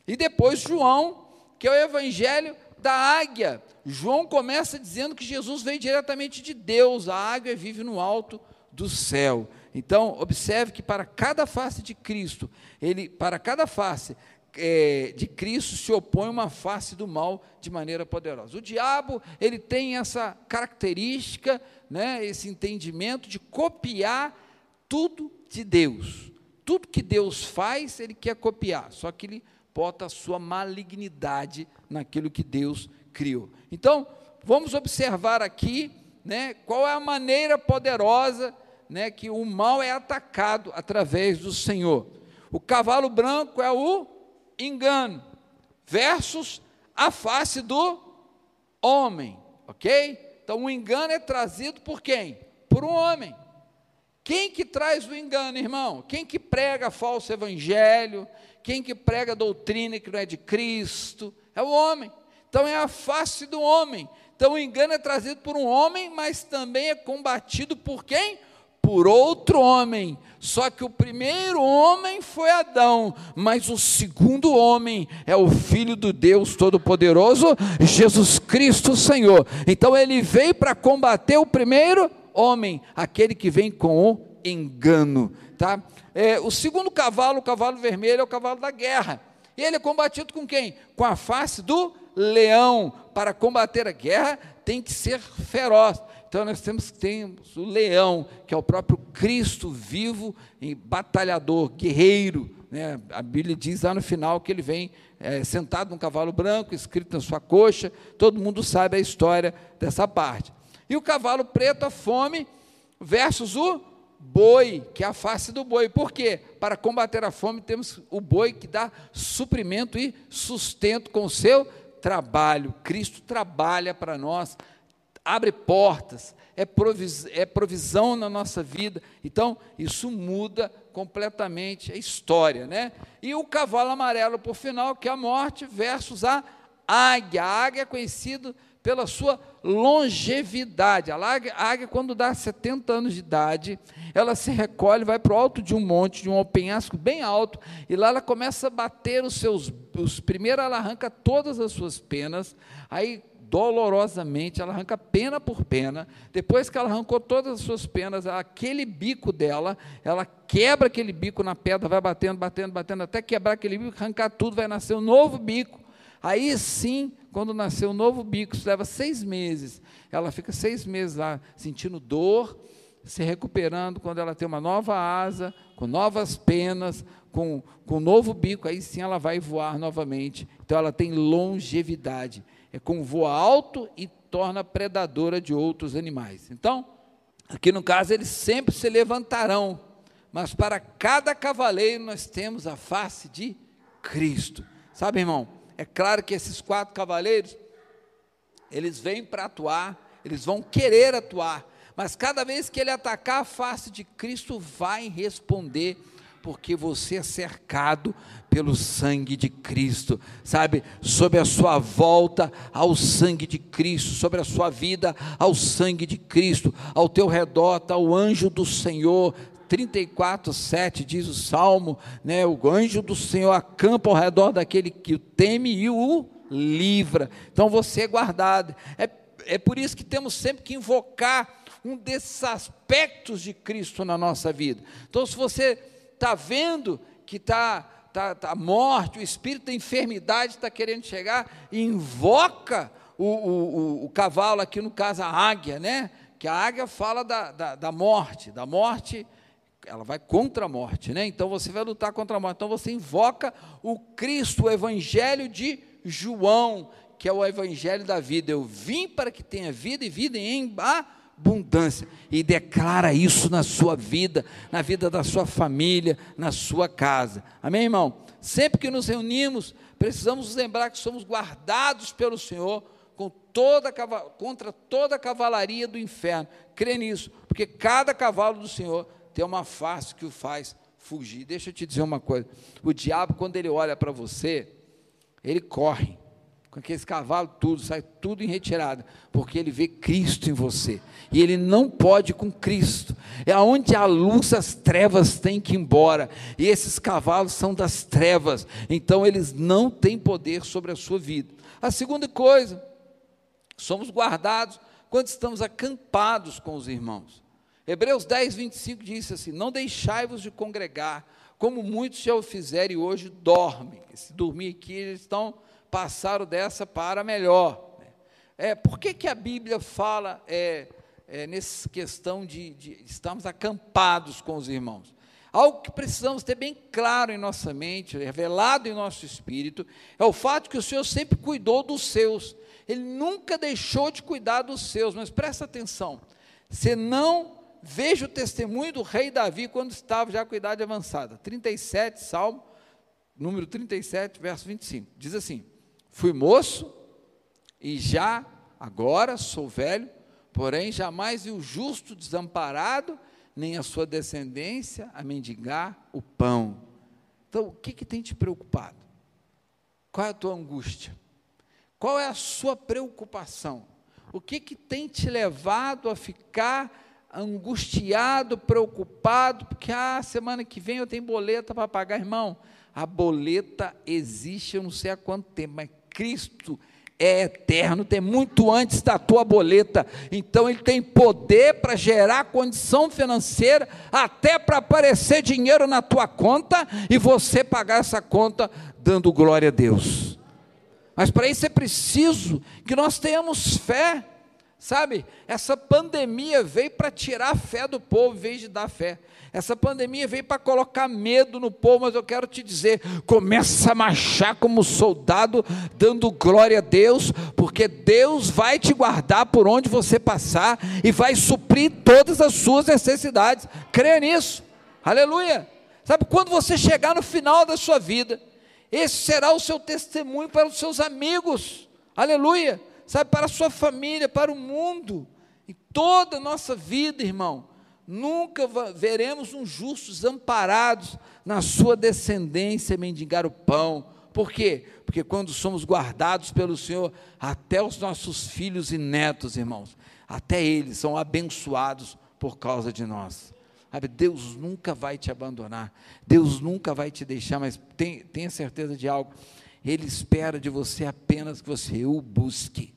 E depois João, que é o evangelho da águia. João começa dizendo que Jesus veio diretamente de Deus, a águia vive no alto do céu. Então, observe que para cada face de Cristo, ele, para cada face é, de Cristo se opõe uma face do mal de maneira poderosa. O diabo, ele tem essa característica, né, esse entendimento de copiar tudo de Deus. Tudo que Deus faz, ele quer copiar, só que ele bota a sua malignidade naquilo que Deus criou. Então, vamos observar aqui, né, qual é a maneira poderosa, né, que o mal é atacado através do Senhor. O cavalo branco é o engano, versus a face do homem, ok? Então o engano é trazido por quem? Por um homem. Quem que traz o engano, irmão? Quem que prega falso evangelho? Quem que prega doutrina que não é de Cristo? É o homem. Então é a face do homem. Então o engano é trazido por um homem, mas também é combatido por quem? Por outro homem. Só que o primeiro homem foi Adão, mas o segundo homem é o Filho do Deus Todo-Poderoso, Jesus Cristo Senhor. Então ele veio para combater o primeiro homem, aquele que vem com o engano. Tá? É, o segundo cavalo, o cavalo vermelho, é o cavalo da guerra. E ele é combatido com quem? Com a face do leão. Para combater a guerra, tem que ser feroz. Então nós temos, temos o leão, que é o próprio Cristo vivo, e batalhador, guerreiro. Né? A Bíblia diz lá no final que ele vem é, sentado num cavalo branco, escrito na sua coxa. Todo mundo sabe a história dessa parte. E o cavalo preto, a fome, versus o boi, que é a face do boi. Por quê? Para combater a fome, temos o boi que dá suprimento e sustento com o seu trabalho. Cristo trabalha para nós abre portas, é, provis, é provisão na nossa vida. Então, isso muda completamente a história, né? E o cavalo amarelo, por final, que é a morte, versus a águia. A águia é conhecido pela sua longevidade. A águia, a águia, quando dá 70 anos de idade, ela se recolhe, vai para o alto de um monte, de um penhasco bem alto, e lá ela começa a bater os seus. Os, primeiro ela arranca todas as suas penas, aí dolorosamente, ela arranca pena por pena. Depois que ela arrancou todas as suas penas, aquele bico dela, ela quebra aquele bico na pedra, vai batendo, batendo, batendo, até quebrar aquele bico, arrancar tudo, vai nascer um novo bico. Aí sim, quando nasceu um novo bico, isso leva seis meses. Ela fica seis meses lá sentindo dor, se recuperando. Quando ela tem uma nova asa, com novas penas, com, com um novo bico, aí sim ela vai voar novamente. Então ela tem longevidade com voa alto e torna predadora de outros animais. Então, aqui no caso, eles sempre se levantarão, mas para cada cavaleiro nós temos a face de Cristo. Sabe, irmão? É claro que esses quatro cavaleiros, eles vêm para atuar, eles vão querer atuar, mas cada vez que ele atacar a face de Cristo, vai responder porque você é cercado pelo sangue de Cristo, sabe? Sobre a sua volta ao sangue de Cristo, sobre a sua vida ao sangue de Cristo, ao teu redor está o anjo do Senhor. 34, 7 diz o salmo, né? O anjo do Senhor acampa ao redor daquele que o teme e o livra. Então você é guardado. É, é por isso que temos sempre que invocar um desses aspectos de Cristo na nossa vida. Então, se você está vendo que está tá, tá morte, o espírito da enfermidade está querendo chegar, invoca o, o, o, o, cavalo, aqui no caso a águia, né? Que a águia fala da, da, da morte, da morte, ela vai contra a morte, né? Então você vai lutar contra a morte. Então você invoca o Cristo, o Evangelho de João, que é o Evangelho da vida. Eu vim para que tenha vida e vida em abundância e declara isso na sua vida, na vida da sua família, na sua casa. Amém, irmão? Sempre que nos reunimos, precisamos lembrar que somos guardados pelo Senhor com toda, contra toda a cavalaria do inferno. Crê nisso, porque cada cavalo do Senhor tem uma face que o faz fugir. Deixa eu te dizer uma coisa: o diabo, quando ele olha para você, ele corre. Com aqueles cavalos, tudo, sai tudo em retirada, porque ele vê Cristo em você, e ele não pode com Cristo, é onde a luz, as trevas têm que ir embora, e esses cavalos são das trevas, então eles não têm poder sobre a sua vida. A segunda coisa, somos guardados quando estamos acampados com os irmãos. Hebreus 10, 25 diz assim: Não deixai-vos de congregar, como muitos já o fizeram e hoje dormem. Se dormir aqui, eles estão passaram dessa para melhor. É, por que, que a Bíblia fala é, é, nessa questão de, de estarmos acampados com os irmãos? Algo que precisamos ter bem claro em nossa mente, revelado em nosso espírito, é o fato que o Senhor sempre cuidou dos seus. Ele nunca deixou de cuidar dos seus, mas presta atenção. Você não veja o testemunho do rei Davi quando estava já com idade avançada. 37, Salmo, número 37, verso 25. Diz assim: Fui moço e já agora sou velho, porém jamais vi o justo desamparado, nem a sua descendência a mendigar o pão. Então, o que, que tem te preocupado? Qual é a tua angústia? Qual é a sua preocupação? O que, que tem te levado a ficar angustiado, preocupado, porque ah, semana que vem eu tenho boleta para pagar, irmão. A boleta existe, eu não sei há quanto tempo, mas Cristo é eterno, tem muito antes da tua boleta. Então ele tem poder para gerar condição financeira, até para aparecer dinheiro na tua conta e você pagar essa conta dando glória a Deus. Mas para isso é preciso que nós tenhamos fé. Sabe, essa pandemia veio para tirar a fé do povo em vez de dar fé. Essa pandemia veio para colocar medo no povo, mas eu quero te dizer: começa a marchar como soldado, dando glória a Deus, porque Deus vai te guardar por onde você passar e vai suprir todas as suas necessidades. Creia nisso, aleluia. Sabe, quando você chegar no final da sua vida, esse será o seu testemunho para os seus amigos, aleluia sabe, para a sua família, para o mundo. Em toda a nossa vida, irmão, nunca veremos um justo desamparados na sua descendência mendigar o pão. Por quê? Porque quando somos guardados pelo Senhor, até os nossos filhos e netos, irmãos, até eles são abençoados por causa de nós. Sabe, Deus nunca vai te abandonar, Deus nunca vai te deixar, mas tenha certeza de algo, Ele espera de você apenas que você o busque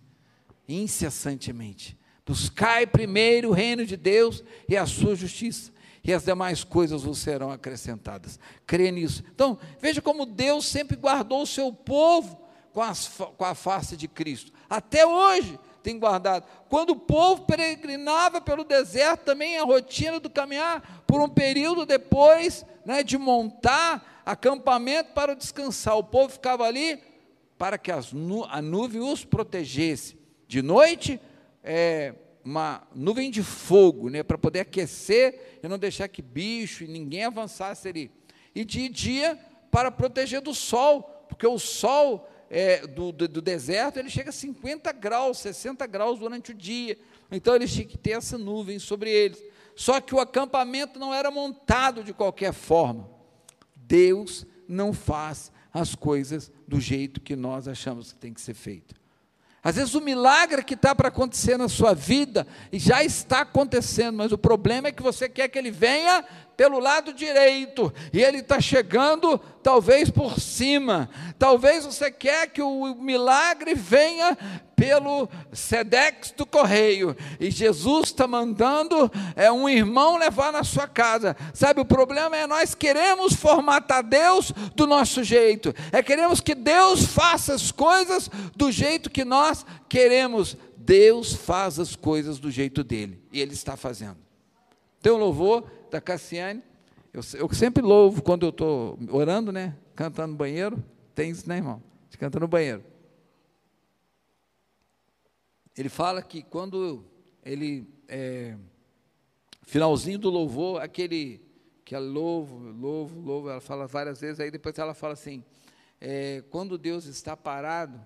incessantemente. Buscai primeiro o reino de Deus e a sua justiça, e as demais coisas vos serão acrescentadas. Crê nisso. Então, veja como Deus sempre guardou o seu povo com, as, com a face de Cristo. Até hoje tem guardado. Quando o povo peregrinava pelo deserto, também a rotina do caminhar, por um período depois né, de montar acampamento para descansar, o povo ficava ali para que as, a nuvem os protegesse. De noite, é, uma nuvem de fogo, né, para poder aquecer e não deixar que bicho e ninguém avançasse ali. E de dia, para proteger do sol, porque o sol é, do, do, do, deserto ele chega a 50 graus, 60 graus durante o dia. Então eles tinham que ter essa nuvem sobre eles. Só que o acampamento não era montado de qualquer forma. Deus não faz as coisas do jeito que nós achamos que tem que ser feito. Às vezes o milagre que está para acontecer na sua vida já está acontecendo, mas o problema é que você quer que ele venha pelo lado direito e ele está chegando talvez por cima. Talvez você quer que o milagre venha pelo Sedex do correio e Jesus está mandando é um irmão levar na sua casa. Sabe o problema é nós queremos formatar Deus do nosso jeito. É queremos que Deus faça as coisas do jeito que nós queremos. Deus faz as coisas do jeito dele e ele está fazendo. Tem um louvor da Cassiane. Eu, eu sempre louvo quando eu estou orando, né? Cantando no banheiro. Tem isso, né, irmão? Gente canta no banheiro. Ele fala que quando ele. É, finalzinho do louvor, aquele que é louvo, louvo, louvo, ela fala várias vezes, aí depois ela fala assim: é, quando Deus está parado,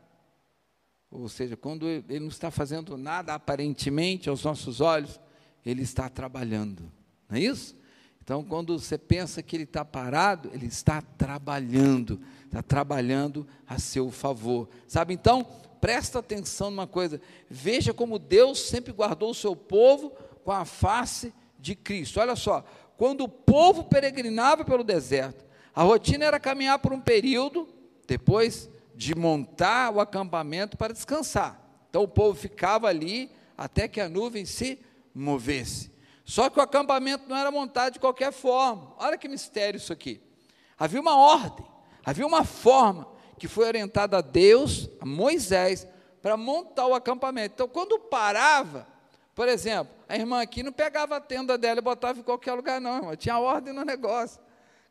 ou seja, quando Ele não está fazendo nada aparentemente aos nossos olhos, Ele está trabalhando, não é isso? Então, quando você pensa que ele está parado, ele está trabalhando, está trabalhando a seu favor. Sabe? Então, presta atenção numa coisa: veja como Deus sempre guardou o seu povo com a face de Cristo. Olha só, quando o povo peregrinava pelo deserto, a rotina era caminhar por um período, depois de montar o acampamento para descansar. Então o povo ficava ali até que a nuvem se movesse. Só que o acampamento não era montado de qualquer forma. Olha que mistério isso aqui. Havia uma ordem, havia uma forma que foi orientada a Deus, a Moisés, para montar o acampamento. Então, quando parava, por exemplo, a irmã aqui não pegava a tenda dela e botava em qualquer lugar, não, irmã. Tinha ordem no negócio.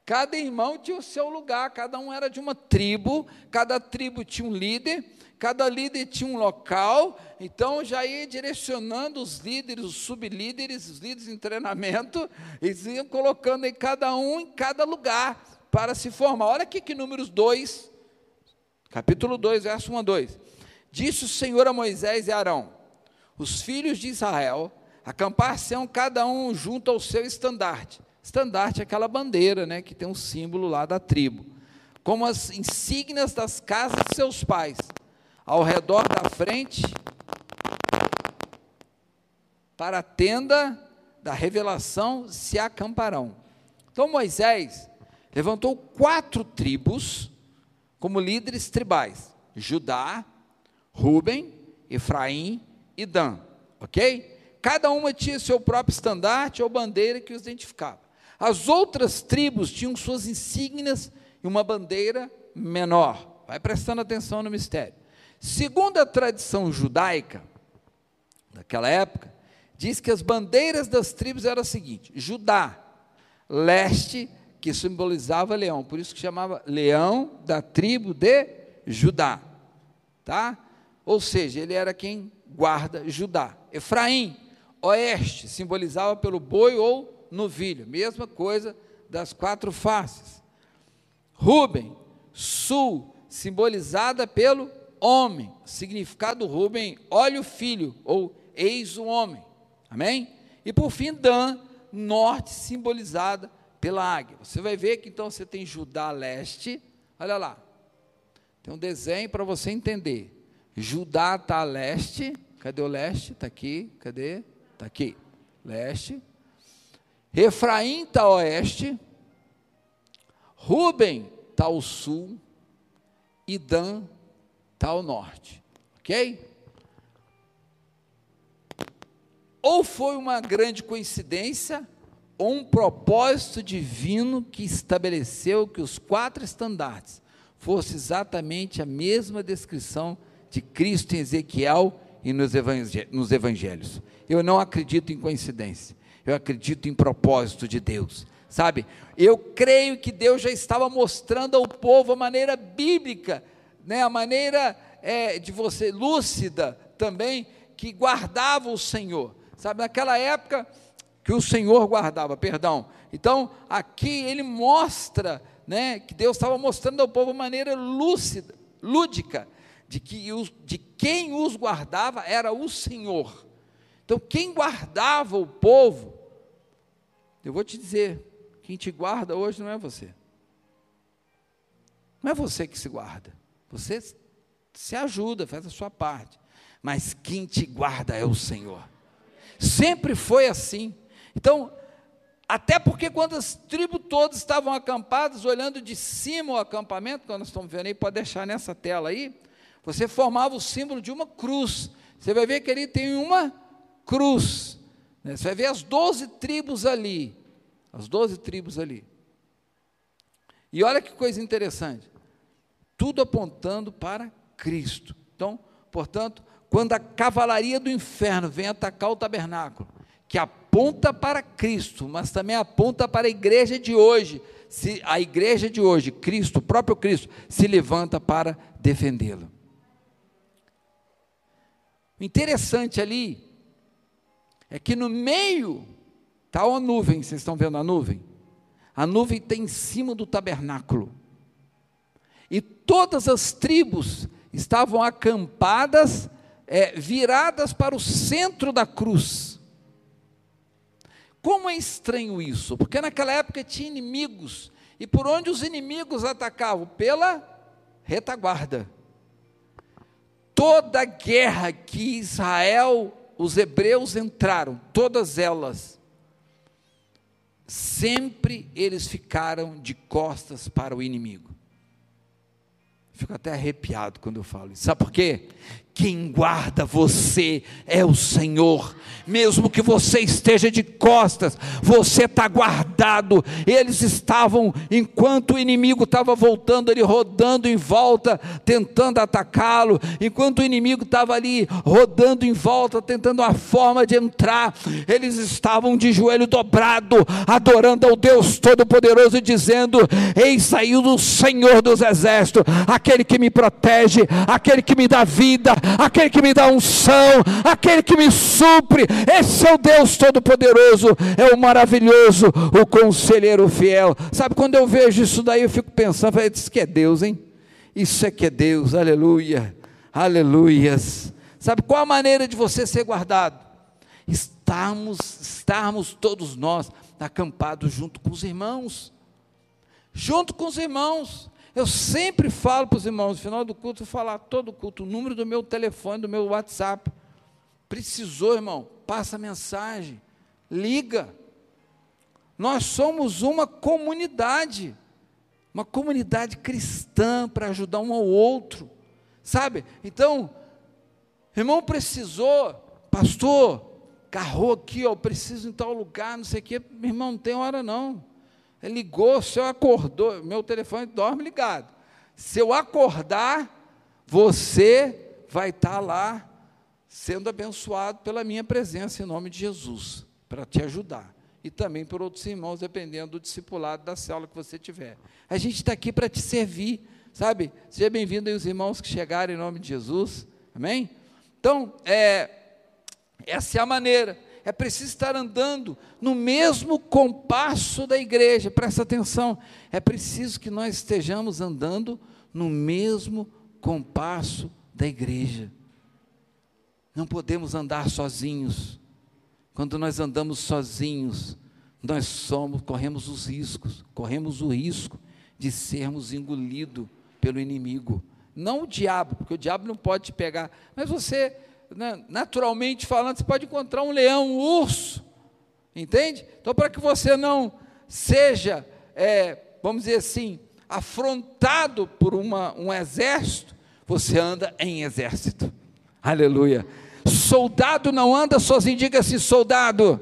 Cada irmão tinha o seu lugar, cada um era de uma tribo, cada tribo tinha um líder, cada líder tinha um local, então já ia direcionando os líderes, os sublíderes, os líderes em treinamento, <laughs> eles iam colocando em cada um em cada lugar para se formar. Olha aqui que números 2, capítulo 2, verso 1 a 2. Disse o Senhor a Moisés e Arão: Os filhos de Israel acampar-se-ão cada um junto ao seu estandarte. Estandarte é aquela bandeira, né, que tem um símbolo lá da tribo, como as insígnias das casas de seus pais ao redor da frente para a tenda da revelação se acamparão. Então Moisés levantou quatro tribos como líderes tribais: Judá, Ruben, Efraim e Dan, ok? Cada uma tinha seu próprio estandarte ou bandeira que os identificava. As outras tribos tinham suas insígnias e uma bandeira menor. Vai prestando atenção no mistério. Segundo a tradição judaica, daquela época, diz que as bandeiras das tribos eram as seguintes: Judá, leste, que simbolizava leão, por isso que chamava leão da tribo de Judá, tá? Ou seja, ele era quem guarda Judá. Efraim, oeste, simbolizava pelo boi ou novilho, mesma coisa das quatro faces. Ruben, sul, simbolizada pelo homem, significado Rubem, olha o filho, ou eis o homem, amém? E por fim, Dan, norte, simbolizada pela águia. Você vai ver que então você tem Judá leste, olha lá, tem um desenho para você entender. Judá está a leste, cadê o leste? Está aqui, cadê? Está aqui, leste. Efraim está a oeste, Ruben está ao sul, e Dan está ao norte, ok? Ou foi uma grande coincidência, ou um propósito divino que estabeleceu que os quatro estandartes fossem exatamente a mesma descrição de Cristo em Ezequiel e nos evangelhos. Eu não acredito em coincidência, eu acredito em propósito de Deus sabe? Eu creio que Deus já estava mostrando ao povo a maneira bíblica né, a maneira é, de você, lúcida também, que guardava o Senhor. Sabe, naquela época que o Senhor guardava, perdão. Então, aqui ele mostra, né, que Deus estava mostrando ao povo maneira lúcida, lúdica, de que os, de quem os guardava era o Senhor. Então, quem guardava o povo, eu vou te dizer, quem te guarda hoje não é você. Não é você que se guarda. Você se ajuda, faz a sua parte. Mas quem te guarda é o Senhor. Sempre foi assim. Então, até porque quando as tribos todas estavam acampadas, olhando de cima o acampamento, que nós estamos vendo aí, pode deixar nessa tela aí, você formava o símbolo de uma cruz. Você vai ver que ali tem uma cruz. Né? Você vai ver as doze tribos ali. As doze tribos ali. E olha que coisa interessante tudo apontando para Cristo. Então, portanto, quando a cavalaria do inferno vem atacar o tabernáculo, que aponta para Cristo, mas também aponta para a igreja de hoje, se a igreja de hoje, Cristo, o próprio Cristo, se levanta para defendê-lo. O interessante ali é que no meio está uma nuvem, vocês estão vendo a nuvem? A nuvem está em cima do tabernáculo e todas as tribos estavam acampadas, é, viradas para o centro da cruz. Como é estranho isso? Porque naquela época tinha inimigos, e por onde os inimigos atacavam? Pela retaguarda. Toda guerra que Israel, os hebreus entraram, todas elas, sempre eles ficaram de costas para o inimigo. Fico até arrepiado quando eu falo isso. Sabe por quê? Quem guarda você é o Senhor, mesmo que você esteja de costas, você está guardado. Eles estavam, enquanto o inimigo estava voltando, ele rodando em volta, tentando atacá-lo, enquanto o inimigo estava ali rodando em volta, tentando uma forma de entrar, eles estavam de joelho dobrado, adorando ao Deus Todo-Poderoso, dizendo: Eis aí o Senhor dos Exércitos, aquele que me protege, aquele que me dá vida aquele que me dá unção, aquele que me supre. Esse é o Deus Todo-Poderoso, é o maravilhoso, o conselheiro fiel. Sabe, quando eu vejo isso daí, eu fico pensando, isso que é Deus, hein? Isso é que é Deus, aleluia, aleluias. Sabe qual a maneira de você ser guardado? Estarmos, estarmos todos nós acampados junto com os irmãos, junto com os irmãos. Eu sempre falo para os irmãos, no final do culto, eu falar todo o culto, o número do meu telefone, do meu WhatsApp. Precisou, irmão, passa mensagem, liga. Nós somos uma comunidade, uma comunidade cristã para ajudar um ao outro, sabe? Então, irmão precisou, pastor, carro aqui, ó, preciso em tal lugar, não sei o quê, irmão, não tem hora não. Ligou, se eu acordou, meu telefone dorme ligado. Se eu acordar, você vai estar lá sendo abençoado pela minha presença em nome de Jesus, para te ajudar. E também por outros irmãos, dependendo do discipulado da célula que você tiver. A gente está aqui para te servir, sabe? Seja bem-vindo aí os irmãos que chegaram em nome de Jesus. Amém? Então, é, essa é a maneira é preciso estar andando no mesmo compasso da igreja, presta atenção, é preciso que nós estejamos andando no mesmo compasso da igreja. Não podemos andar sozinhos. Quando nós andamos sozinhos, nós somos, corremos os riscos, corremos o risco de sermos engolidos pelo inimigo. Não o diabo, porque o diabo não pode te pegar, mas você né, naturalmente falando, você pode encontrar um leão, um urso, entende? Então, para que você não seja, é, vamos dizer assim, afrontado por uma, um exército, você anda em exército. Aleluia. Soldado não anda sozinho, diga assim: soldado,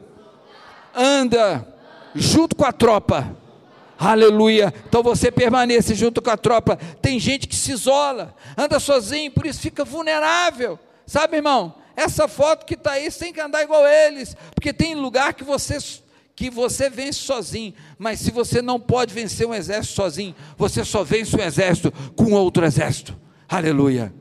anda junto com a tropa. Aleluia. Então você permanece junto com a tropa. Tem gente que se isola, anda sozinho, por isso fica vulnerável. Sabe, irmão? Essa foto que está aí, você tem que andar igual eles, porque tem lugar que você que você vence sozinho, mas se você não pode vencer um exército sozinho, você só vence um exército com outro exército. Aleluia.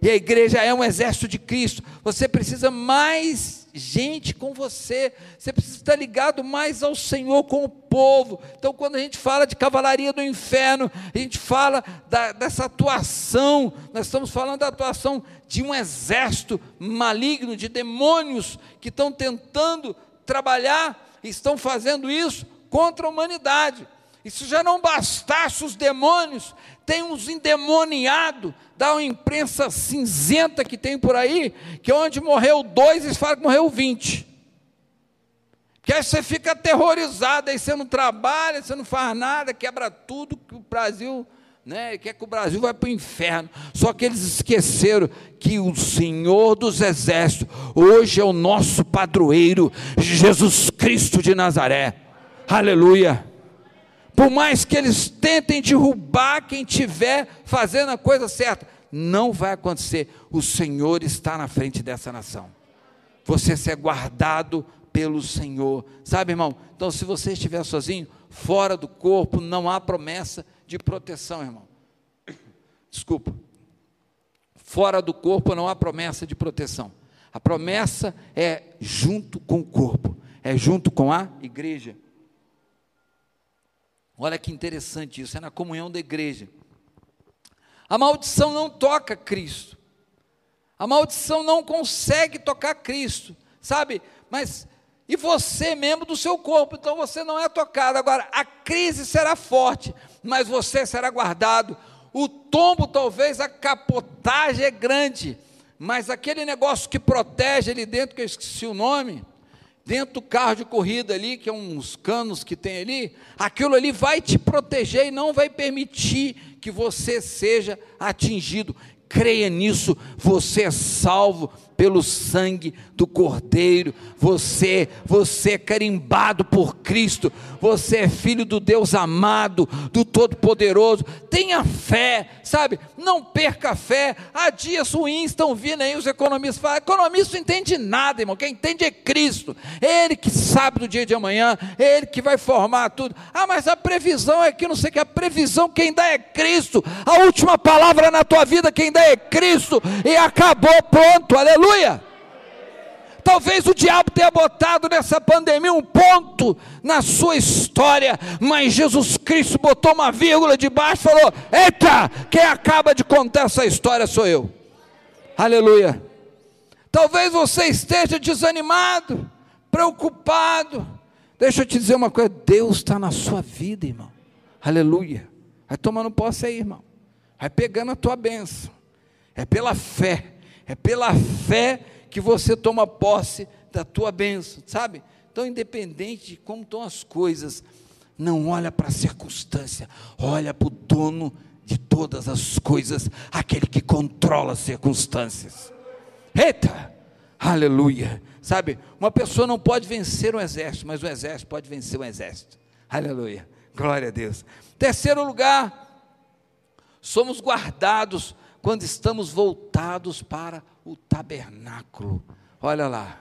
E a igreja é um exército de Cristo. Você precisa mais gente com você. Você precisa estar ligado mais ao Senhor com o povo. Então, quando a gente fala de cavalaria do inferno, a gente fala da, dessa atuação, nós estamos falando da atuação de um exército maligno, de demônios que estão tentando trabalhar, estão fazendo isso contra a humanidade. E se já não bastasse os demônios, tem uns endemoniados da imprensa cinzenta que tem por aí, que onde morreu dois, eles falam que morreu vinte. Que aí você fica aterrorizado, aí você não trabalha, você não faz nada, quebra tudo, que o Brasil, né, quer que o Brasil vai para o inferno. Só que eles esqueceram que o Senhor dos Exércitos, hoje é o nosso padroeiro, Jesus Cristo de Nazaré. Aleluia. Por mais que eles tentem derrubar quem estiver fazendo a coisa certa, não vai acontecer. O Senhor está na frente dessa nação. Você ser guardado pelo Senhor. Sabe, irmão? Então, se você estiver sozinho, fora do corpo, não há promessa de proteção, irmão. Desculpa. Fora do corpo não há promessa de proteção. A promessa é junto com o corpo, é junto com a igreja. Olha que interessante isso, é na comunhão da igreja. A maldição não toca Cristo. A maldição não consegue tocar Cristo, sabe? Mas e você membro do seu corpo, então você não é tocado. Agora, a crise será forte, mas você será guardado. O tombo, talvez, a capotagem é grande, mas aquele negócio que protege ali dentro, que eu esqueci o nome, dentro do carro de corrida ali, que é uns canos que tem ali, aquilo ali vai te proteger e não vai permitir que você seja atingido. Creia nisso, você é salvo pelo sangue do Cordeiro. Você, você é carimbado por Cristo. Você é filho do Deus amado, do Todo-Poderoso. Tenha fé, sabe? Não perca a fé. Há dias ruins estão vindo aí, os economistas falam. Economista não entende nada, irmão. Quem entende é Cristo. Ele que sabe do dia de amanhã, ele que vai formar tudo. Ah, mas a previsão é que não sei que. A previsão quem dá é Cristo. A última palavra na tua vida quem dá é Cristo. E acabou, pronto. Aleluia. Aleluia! Talvez o diabo tenha botado nessa pandemia um ponto na sua história, mas Jesus Cristo botou uma vírgula de baixo e falou: Eita, quem acaba de contar essa história sou eu. Aleluia. Talvez você esteja desanimado, preocupado. Deixa eu te dizer uma coisa: Deus está na sua vida, irmão. Aleluia. Vai tomando posse aí, irmão. Vai pegando a tua bênção. É pela fé é pela fé que você toma posse da tua bênção, sabe? Então, independente de como estão as coisas, não olha para a circunstância, olha para o dono de todas as coisas, aquele que controla as circunstâncias. Eita! Aleluia! Sabe, uma pessoa não pode vencer um exército, mas o exército pode vencer um exército. Aleluia! Glória a Deus. Terceiro lugar, somos guardados quando estamos voltados para o tabernáculo. Olha lá,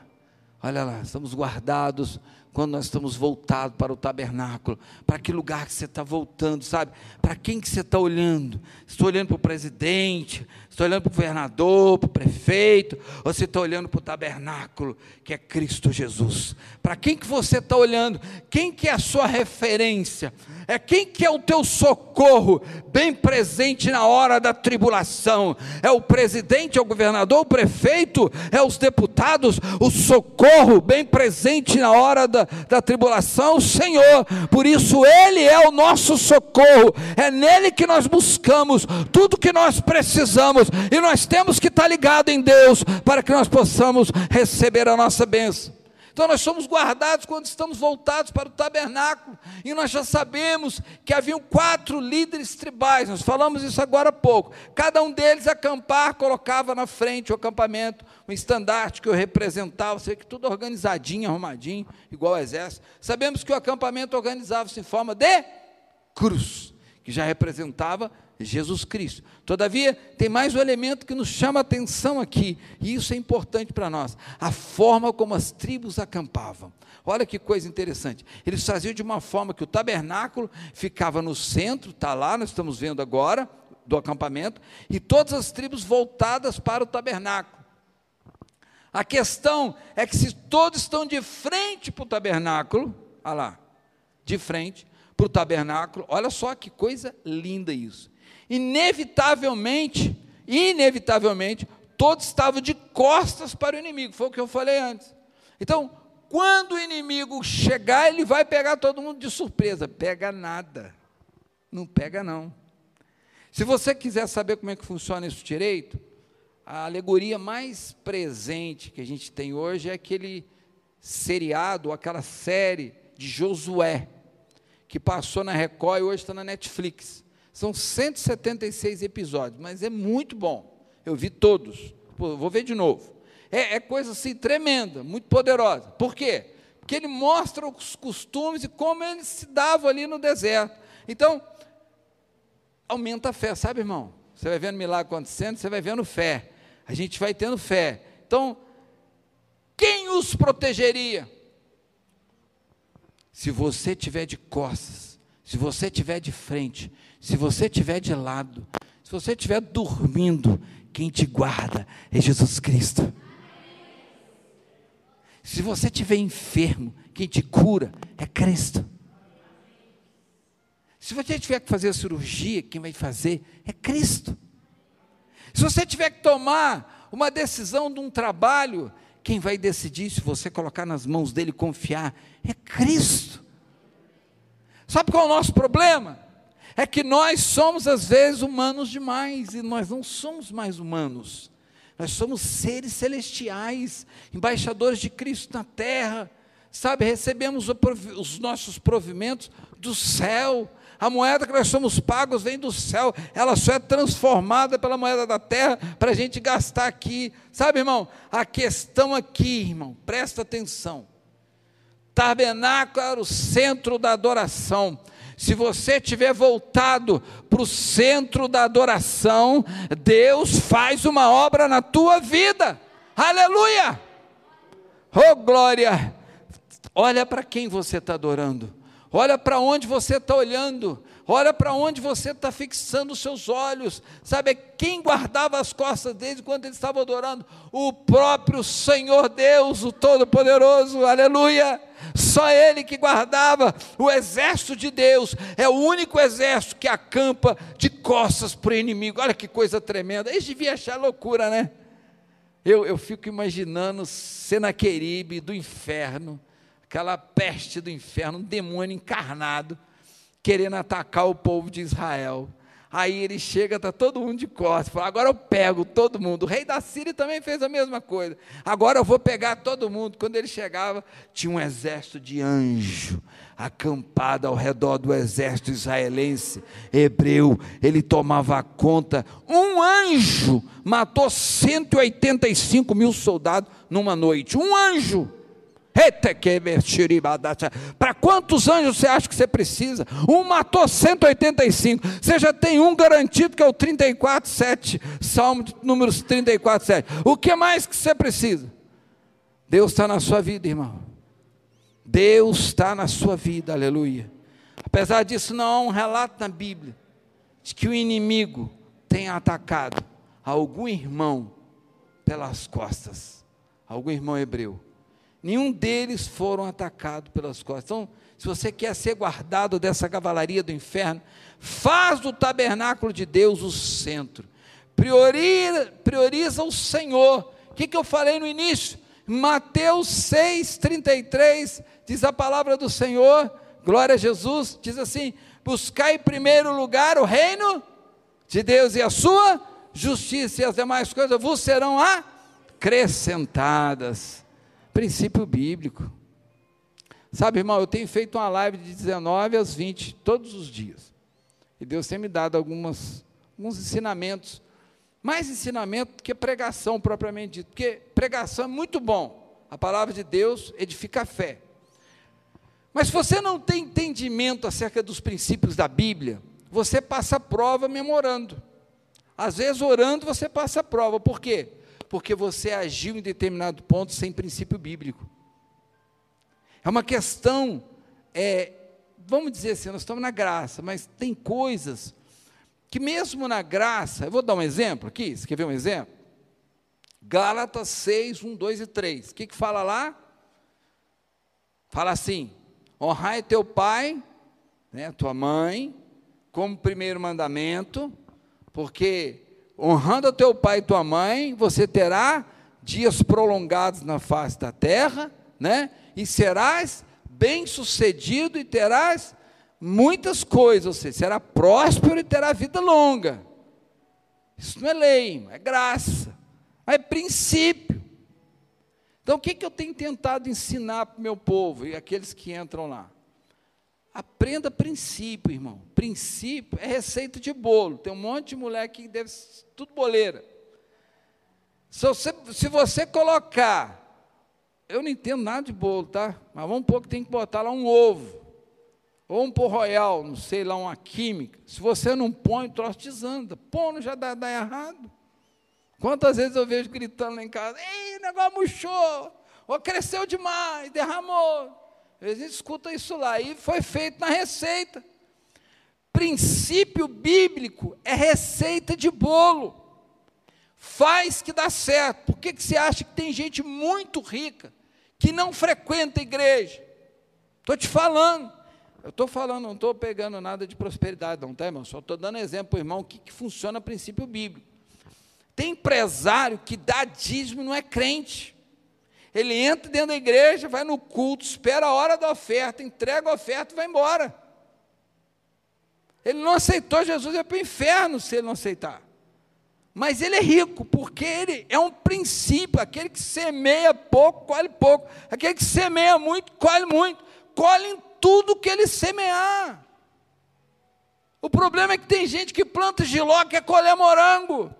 olha lá, estamos guardados quando nós estamos voltados para o tabernáculo, para que lugar que você está voltando, sabe? Para quem que você está olhando? Estou olhando para o presidente, estou olhando para o governador, para o prefeito, ou você está olhando para o tabernáculo, que é Cristo Jesus? Para quem que você está olhando? Quem que é a sua referência? É quem que é o teu socorro, bem presente na hora da tribulação? É o presidente, é o governador, o prefeito, é os deputados, o socorro bem presente na hora da, da tribulação, o Senhor. Por isso Ele é o nosso socorro, é nele que nós buscamos tudo que nós precisamos, e nós temos que estar ligado em Deus para que nós possamos receber a nossa bênção. Então nós somos guardados quando estamos voltados para o tabernáculo, e nós já sabemos que haviam quatro líderes tribais, nós falamos isso agora há pouco. Cada um deles acampar, colocava na frente o acampamento, um estandarte que o representava, sei que tudo organizadinho, arrumadinho, igual ao exército. Sabemos que o acampamento organizava-se em forma de cruz, que já representava Jesus Cristo. Todavia, tem mais um elemento que nos chama a atenção aqui, e isso é importante para nós: a forma como as tribos acampavam. Olha que coisa interessante. Eles faziam de uma forma que o tabernáculo ficava no centro, está lá, nós estamos vendo agora, do acampamento, e todas as tribos voltadas para o tabernáculo. A questão é que se todos estão de frente para o tabernáculo, olha lá, de frente para o tabernáculo, olha só que coisa linda isso inevitavelmente, inevitavelmente, todos estavam de costas para o inimigo, foi o que eu falei antes. Então, quando o inimigo chegar, ele vai pegar todo mundo de surpresa. Pega nada. Não pega, não. Se você quiser saber como é que funciona isso direito, a alegoria mais presente que a gente tem hoje é aquele seriado, aquela série de Josué, que passou na Record e hoje está na Netflix. São 176 episódios, mas é muito bom. Eu vi todos. Pô, vou ver de novo. É, é coisa assim tremenda, muito poderosa. Por quê? Porque ele mostra os costumes e como eles se davam ali no deserto. Então, aumenta a fé, sabe, irmão? Você vai vendo milagre acontecendo, você vai vendo fé. A gente vai tendo fé. Então, quem os protegeria? Se você tiver de costas, se você tiver de frente, se você estiver de lado, se você estiver dormindo, quem te guarda é Jesus Cristo. Se você estiver enfermo, quem te cura é Cristo. Se você tiver que fazer a cirurgia, quem vai fazer é Cristo. Se você tiver que tomar uma decisão de um trabalho, quem vai decidir se você colocar nas mãos dele confiar é Cristo. Sabe qual é o nosso problema? É que nós somos às vezes humanos demais e nós não somos mais humanos. Nós somos seres celestiais, embaixadores de Cristo na terra. Sabe, recebemos os nossos provimentos do céu. A moeda que nós somos pagos vem do céu, ela só é transformada pela moeda da terra para a gente gastar aqui. Sabe, irmão, a questão aqui, irmão, presta atenção. Tabernáculo era o centro da adoração. Se você tiver voltado para o centro da adoração, Deus faz uma obra na tua vida. Aleluia! Oh glória! Olha para quem você está adorando. Olha para onde você está olhando, olha para onde você está fixando os seus olhos. Sabe quem guardava as costas dele quando ele estava adorando? O próprio Senhor Deus, o Todo-Poderoso, aleluia. Só ele que guardava o exército de Deus, é o único exército que acampa de costas para o inimigo. Olha que coisa tremenda. Eles deviam achar loucura, né? Eu, eu fico imaginando Senaqueribe do inferno aquela peste do inferno, um demônio encarnado, querendo atacar o povo de Israel. Aí ele chega, está todo mundo de costas, fala, agora eu pego todo mundo. O rei da Síria também fez a mesma coisa. Agora eu vou pegar todo mundo. Quando ele chegava, tinha um exército de anjo acampado ao redor do exército israelense, hebreu. Ele tomava conta. Um anjo matou 185 mil soldados numa noite. Um anjo. Para quantos anjos você acha que você precisa? Um matou 185. Você já tem um garantido que é o 34, 7. Salmo número 34, 7. O que mais que você precisa? Deus está na sua vida, irmão. Deus está na sua vida, aleluia. Apesar disso, não há um relato na Bíblia de que o inimigo tenha atacado algum irmão pelas costas, algum irmão hebreu nenhum deles foram atacados pelas costas. Então, se você quer ser guardado dessa cavalaria do inferno, faz do tabernáculo de Deus o centro. Prioriza, prioriza o Senhor. O que, que eu falei no início? Mateus 6, 33, diz a palavra do Senhor, glória a Jesus, diz assim: buscai em primeiro lugar o reino de Deus e a sua justiça, e as demais coisas vos serão acrescentadas princípio bíblico. Sabe, irmão, eu tenho feito uma live de 19 às 20 todos os dias. E Deus tem me dado algumas, alguns ensinamentos. Mais ensinamento que pregação propriamente dito. Porque pregação é muito bom. A palavra de Deus edifica a fé. Mas se você não tem entendimento acerca dos princípios da Bíblia, você passa a prova memorando. Às vezes, orando, você passa a prova. Por quê? Porque você agiu em determinado ponto sem princípio bíblico. É uma questão, é, vamos dizer assim, nós estamos na graça, mas tem coisas que mesmo na graça, eu vou dar um exemplo aqui, você quer ver um exemplo? Gálatas 6, 1, 2 e 3. O que, que fala lá? Fala assim: honrai teu pai, né, tua mãe, como primeiro mandamento, porque honrando teu pai e tua mãe, você terá dias prolongados na face da terra, né? E serás bem-sucedido e terás muitas coisas, ou seja, será próspero e terá vida longa. Isso não é lei, é graça, é princípio. Então, o que, que eu tenho tentado ensinar para o meu povo e aqueles que entram lá? Aprenda princípio, irmão. Princípio é receita de bolo. Tem um monte de mulher que deve tudo boleira. Se você, se você colocar, eu não entendo nada de bolo, tá? Mas vamos pôr que tem que botar lá um ovo, ou um pó royal, não sei lá, uma química. Se você não põe, o troço desanda. Já dá, dá errado. Quantas vezes eu vejo gritando lá em casa, ei, negócio murchou, ou cresceu demais, derramou. A gente escuta isso lá, e foi feito na receita. Princípio bíblico é receita de bolo. Faz que dá certo. Por que, que você acha que tem gente muito rica que não frequenta a igreja? Estou te falando. Eu estou falando, não estou pegando nada de prosperidade, não, tá, irmão? Só estou dando exemplo para o irmão que, que funciona princípio bíblico. Tem empresário que dá dízimo e não é crente. Ele entra dentro da igreja, vai no culto, espera a hora da oferta, entrega a oferta e vai embora. Ele não aceitou Jesus, é para o inferno se ele não aceitar. Mas ele é rico, porque ele é um princípio. Aquele que semeia pouco, colhe pouco. Aquele que semeia muito, colhe muito. Colhe em tudo que ele semear. O problema é que tem gente que planta giló, quer colher morango.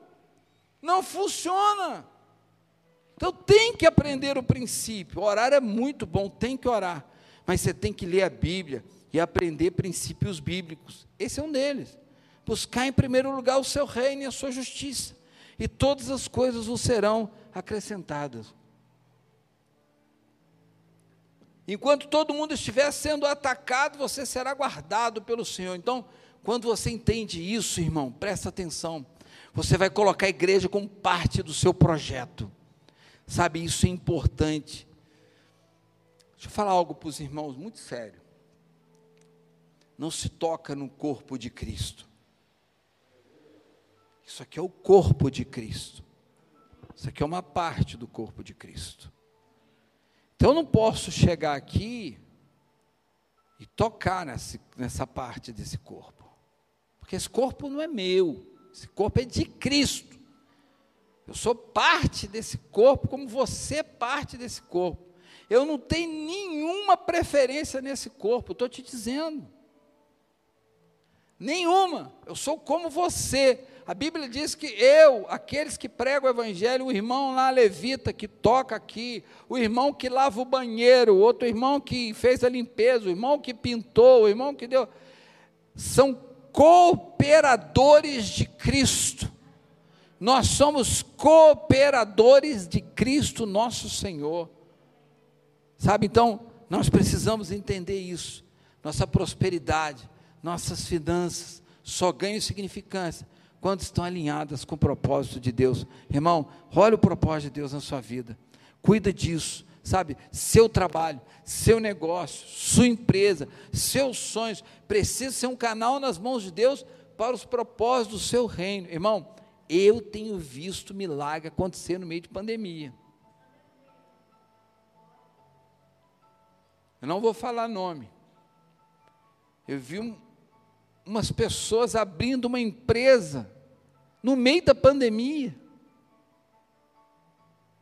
Não funciona. Então tem que aprender o princípio. Orar é muito bom, tem que orar. Mas você tem que ler a Bíblia e aprender princípios bíblicos. Esse é um deles. Buscar em primeiro lugar o seu reino e a sua justiça, e todas as coisas vos serão acrescentadas. Enquanto todo mundo estiver sendo atacado, você será guardado pelo Senhor. Então, quando você entende isso, irmão, presta atenção. Você vai colocar a igreja como parte do seu projeto. Sabe, isso é importante. Deixa eu falar algo para os irmãos muito sério. Não se toca no corpo de Cristo. Isso aqui é o corpo de Cristo. Isso aqui é uma parte do corpo de Cristo. Então eu não posso chegar aqui e tocar nessa, nessa parte desse corpo. Porque esse corpo não é meu. Esse corpo é de Cristo. Eu sou parte desse corpo, como você é parte desse corpo. Eu não tenho nenhuma preferência nesse corpo, estou te dizendo. Nenhuma. Eu sou como você. A Bíblia diz que eu, aqueles que pregam o Evangelho, o irmão lá levita que toca aqui, o irmão que lava o banheiro, o outro irmão que fez a limpeza, o irmão que pintou, o irmão que deu. São cooperadores de Cristo. Nós somos cooperadores de Cristo, nosso Senhor. Sabe, então, nós precisamos entender isso. Nossa prosperidade, nossas finanças só ganham significância quando estão alinhadas com o propósito de Deus. Irmão, olha o propósito de Deus na sua vida. Cuida disso, sabe? Seu trabalho, seu negócio, sua empresa, seus sonhos precisa ser um canal nas mãos de Deus para os propósitos do seu reino. Irmão, eu tenho visto milagre acontecer no meio de pandemia. Eu não vou falar nome. Eu vi um, umas pessoas abrindo uma empresa no meio da pandemia,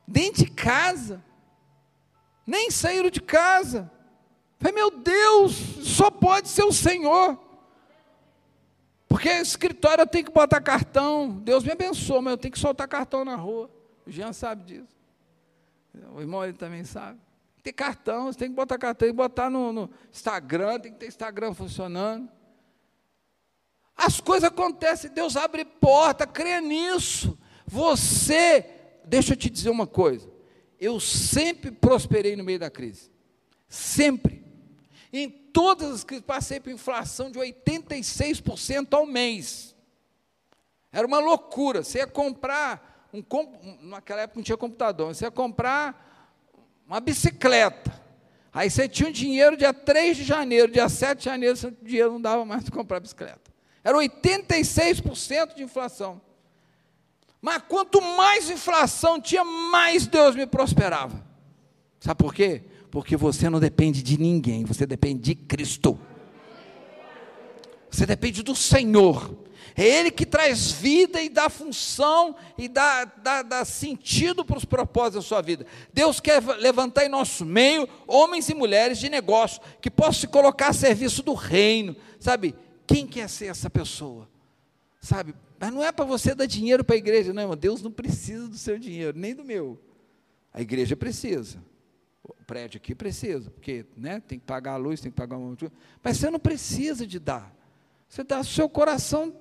dentro de casa, nem saíram de casa. Falei, meu Deus, só pode ser o Senhor. Porque escritório eu tenho que botar cartão. Deus me abençoa, mas eu tenho que soltar cartão na rua. O Jean sabe disso. O irmão ele também sabe. Tem cartão, você tem que botar cartão, tem que botar no, no Instagram, tem que ter Instagram funcionando. As coisas acontecem, Deus abre porta, crê nisso. Você, deixa eu te dizer uma coisa. Eu sempre prosperei no meio da crise. Sempre. Em todas as crises, passei por inflação de 86% ao mês. Era uma loucura. Você ia comprar, um, naquela época não tinha computador, você ia comprar uma bicicleta. Aí você tinha um dinheiro dia 3 de janeiro, dia 7 de janeiro, o dinheiro não dava mais para comprar bicicleta. Era 86% de inflação. Mas quanto mais inflação tinha, mais Deus me prosperava. Sabe por quê? Porque você não depende de ninguém, você depende de Cristo. Você depende do Senhor. É Ele que traz vida e dá função e dá, dá, dá sentido para os propósitos da sua vida. Deus quer levantar em nosso meio homens e mulheres de negócio que possam se colocar a serviço do reino, sabe? Quem quer ser essa pessoa? Sabe? Mas não é para você dar dinheiro para a igreja, não, irmão. Deus não precisa do seu dinheiro, nem do meu. A igreja precisa. O prédio aqui precisa, porque né, tem que pagar a luz, tem que pagar uma. Mas você não precisa de dar. Você dá seu coração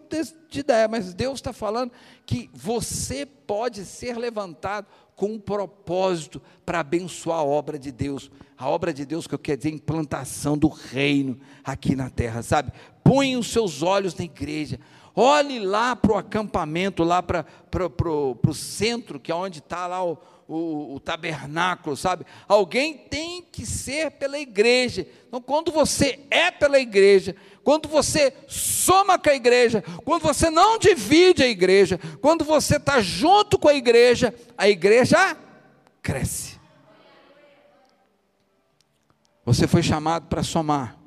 de, dar, mas Deus está falando que você pode ser levantado com um propósito para abençoar a obra de Deus. A obra de Deus que eu quero dizer, implantação do reino aqui na terra, sabe? Põe os seus olhos na igreja. Olhe lá para o acampamento, lá para o centro, que é onde está lá o, o, o, tabernáculo, sabe? Alguém tem que ser pela igreja. Então, quando você é pela igreja, quando você soma com a igreja, quando você não divide a igreja, quando você está junto com a igreja, a igreja cresce. Você foi chamado para somar.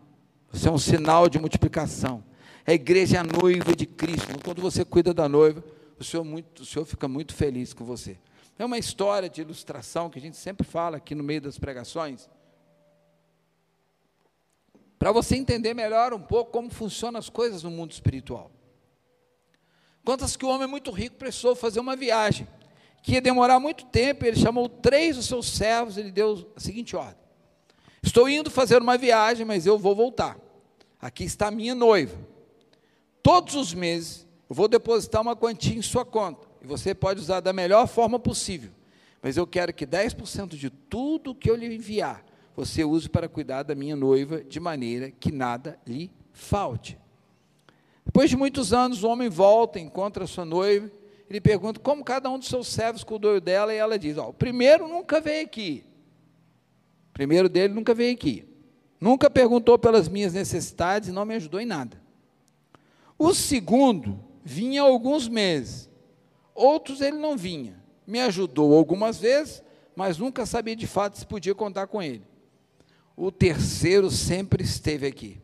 Você é um sinal de multiplicação. A igreja é a noiva de Cristo. Então, quando você cuida da noiva, o Senhor, muito, o Senhor fica muito feliz com você. É uma história de ilustração que a gente sempre fala aqui no meio das pregações. Para você entender melhor um pouco como funcionam as coisas no mundo espiritual. Contas que o homem muito rico precisou fazer uma viagem, que ia demorar muito tempo, ele chamou três dos seus servos, ele deu a seguinte ordem: Estou indo fazer uma viagem, mas eu vou voltar. Aqui está a minha noiva. Todos os meses eu vou depositar uma quantia em sua conta. E você pode usar da melhor forma possível. Mas eu quero que 10% de tudo que eu lhe enviar, você use para cuidar da minha noiva, de maneira que nada lhe falte. Depois de muitos anos, o homem volta, encontra a sua noiva, ele pergunta como cada um dos seus servos cuidou dela, e ela diz: Ó, o primeiro nunca veio aqui. O primeiro dele nunca veio aqui. Nunca perguntou pelas minhas necessidades e não me ajudou em nada. O segundo vinha alguns meses, outros ele não vinha. Me ajudou algumas vezes, mas nunca sabia de fato se podia contar com ele. O terceiro sempre esteve aqui.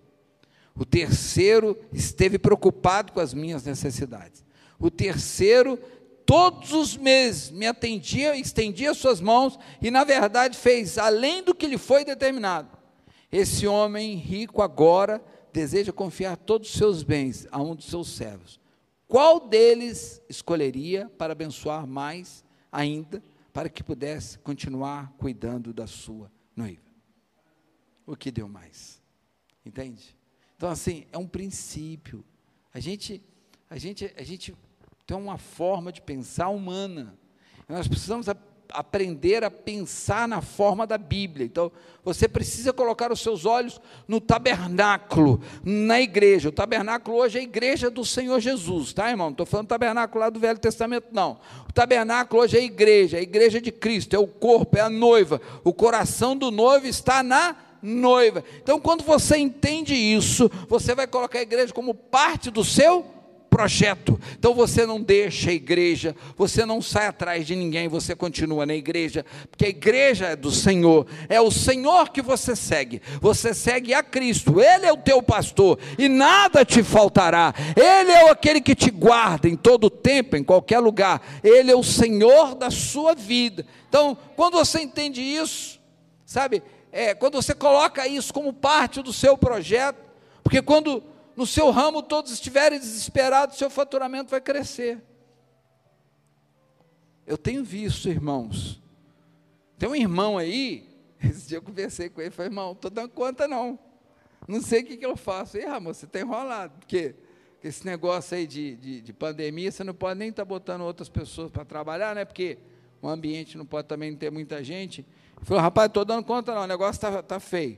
O terceiro esteve preocupado com as minhas necessidades. O terceiro, todos os meses, me atendia, estendia suas mãos e, na verdade, fez além do que lhe foi determinado. Esse homem rico agora deseja confiar todos os seus bens a um dos seus servos. Qual deles escolheria para abençoar mais ainda, para que pudesse continuar cuidando da sua noiva? O que deu mais? Entende? Então, assim, é um princípio. A gente, a gente, a gente tem uma forma de pensar humana. Nós precisamos aprender a pensar na forma da Bíblia. Então, você precisa colocar os seus olhos no tabernáculo, na igreja. O tabernáculo hoje é a igreja do Senhor Jesus, tá, irmão? Não estou falando tabernáculo lá do Velho Testamento, não. O tabernáculo hoje é a igreja, é a igreja de Cristo, é o corpo, é a noiva. O coração do noivo está na noiva. Então, quando você entende isso, você vai colocar a igreja como parte do seu projeto. Então você não deixa a igreja, você não sai atrás de ninguém, você continua na igreja, porque a igreja é do Senhor, é o Senhor que você segue. Você segue a Cristo, Ele é o teu pastor e nada te faltará. Ele é aquele que te guarda em todo tempo, em qualquer lugar. Ele é o Senhor da sua vida. Então, quando você entende isso, sabe, é, quando você coloca isso como parte do seu projeto, porque quando no seu ramo todos estiverem desesperados, seu faturamento vai crescer. Eu tenho visto, irmãos. Tem um irmão aí, <laughs> esse dia eu conversei com ele, falei, irmão, estou dando conta não. Não sei o que, que eu faço. E, Ramon, você está enrolado, porque esse negócio aí de, de, de, pandemia, você não pode nem estar tá botando outras pessoas para trabalhar, né? Porque o ambiente não pode também ter muita gente. Ele falou, rapaz, estou dando conta não, o negócio está tá feio.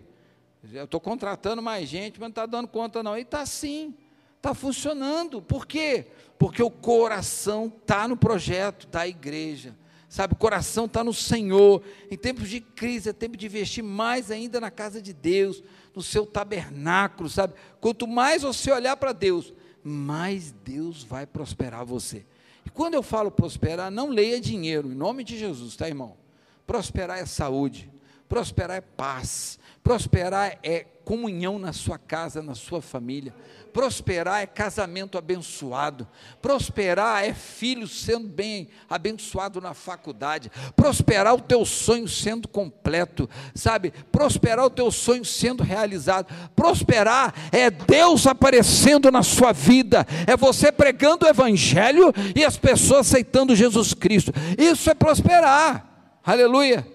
Eu estou contratando mais gente, mas não está dando conta, não. E está sim, está funcionando. Por quê? Porque o coração está no projeto da igreja. Sabe, o coração está no Senhor. Em tempos de crise, é tempo de investir mais ainda na casa de Deus, no seu tabernáculo, sabe? Quanto mais você olhar para Deus, mais Deus vai prosperar você. E quando eu falo prosperar, não leia dinheiro, em nome de Jesus, tá, irmão? Prosperar é saúde, prosperar é paz, Prosperar é comunhão na sua casa, na sua família. Prosperar é casamento abençoado. Prosperar é filho sendo bem abençoado na faculdade. Prosperar o teu sonho sendo completo, sabe? Prosperar o teu sonho sendo realizado. Prosperar é Deus aparecendo na sua vida. É você pregando o evangelho e as pessoas aceitando Jesus Cristo. Isso é prosperar. Aleluia.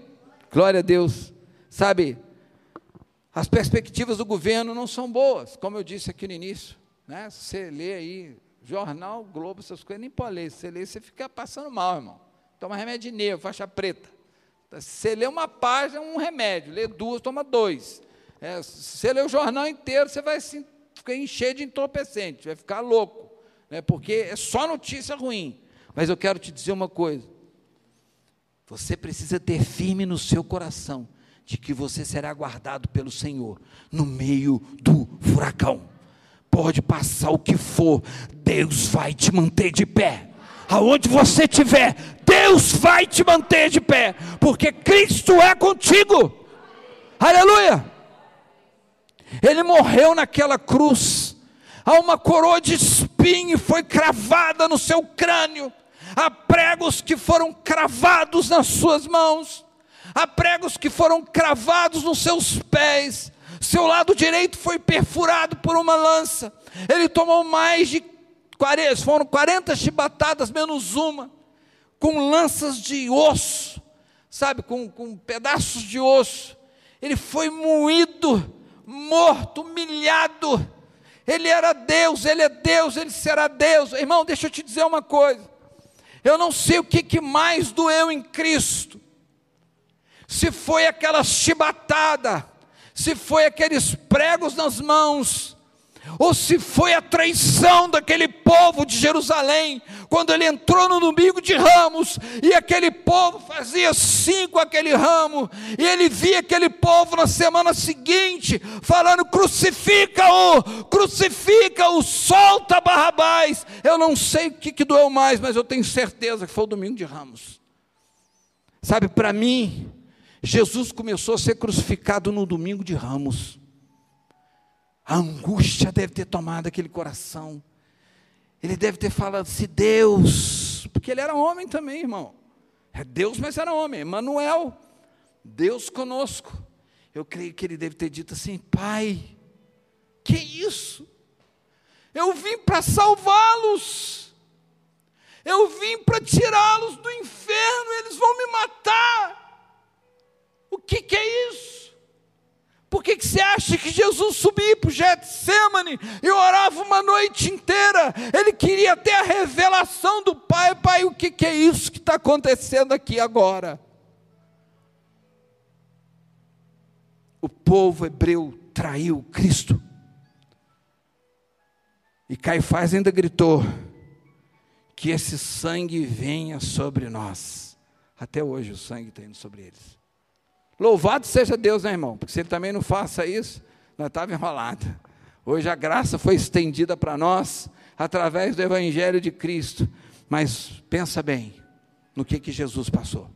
Glória a Deus. Sabe? As perspectivas do governo não são boas, como eu disse aqui no início. Né? Você lê aí, jornal, Globo, essas coisas, nem pode ler. Você lê, você fica passando mal, irmão. Toma remédio de nervo, faixa preta. Você lê uma página, um remédio. Lê duas, toma dois. É, você lê o jornal inteiro, você vai se, encher de entorpecente, vai ficar louco. Né? Porque é só notícia ruim. Mas eu quero te dizer uma coisa. Você precisa ter firme no seu coração de que você será guardado pelo Senhor no meio do furacão. Pode passar o que for, Deus vai te manter de pé. Aonde você estiver, Deus vai te manter de pé, porque Cristo é contigo. Aleluia! Ele morreu naquela cruz. Há uma coroa de espinho foi cravada no seu crânio. Há pregos que foram cravados nas suas mãos. Há pregos que foram cravados nos seus pés. Seu lado direito foi perfurado por uma lança. Ele tomou mais de 40, foram 40 chibatadas menos uma, com lanças de osso, sabe, com, com pedaços de osso. Ele foi moído, morto, humilhado. Ele era Deus, ele é Deus, ele será Deus. Irmão, deixa eu te dizer uma coisa. Eu não sei o que, que mais doeu em Cristo. Se foi aquela chibatada, se foi aqueles pregos nas mãos, ou se foi a traição daquele povo de Jerusalém, quando ele entrou no domingo de ramos, e aquele povo fazia assim com aquele ramo, e ele via aquele povo na semana seguinte, falando: crucifica-o, crucifica-o, solta Barrabás. Eu não sei o que, que doeu mais, mas eu tenho certeza que foi o domingo de ramos. Sabe, para mim, Jesus começou a ser crucificado no domingo de ramos. A angústia deve ter tomado aquele coração. Ele deve ter falado, se Deus, porque ele era homem também, irmão. É Deus, mas era homem. Emmanuel, Deus conosco. Eu creio que ele deve ter dito assim: Pai, que isso? Eu vim para salvá-los. Eu vim para tirá-los do inferno, eles vão me matar. O que, que é isso? Por que, que você acha que Jesus subia para o Getsemane e orava uma noite inteira? Ele queria ter a revelação do Pai. Pai, o que, que é isso que está acontecendo aqui agora? O povo hebreu traiu Cristo. E Caifás ainda gritou: que esse sangue venha sobre nós. Até hoje o sangue está indo sobre eles. Louvado seja Deus, né, irmão? Porque se ele também não faça isso, nós estávamos enrolados. Hoje a graça foi estendida para nós através do Evangelho de Cristo. Mas pensa bem no que, que Jesus passou.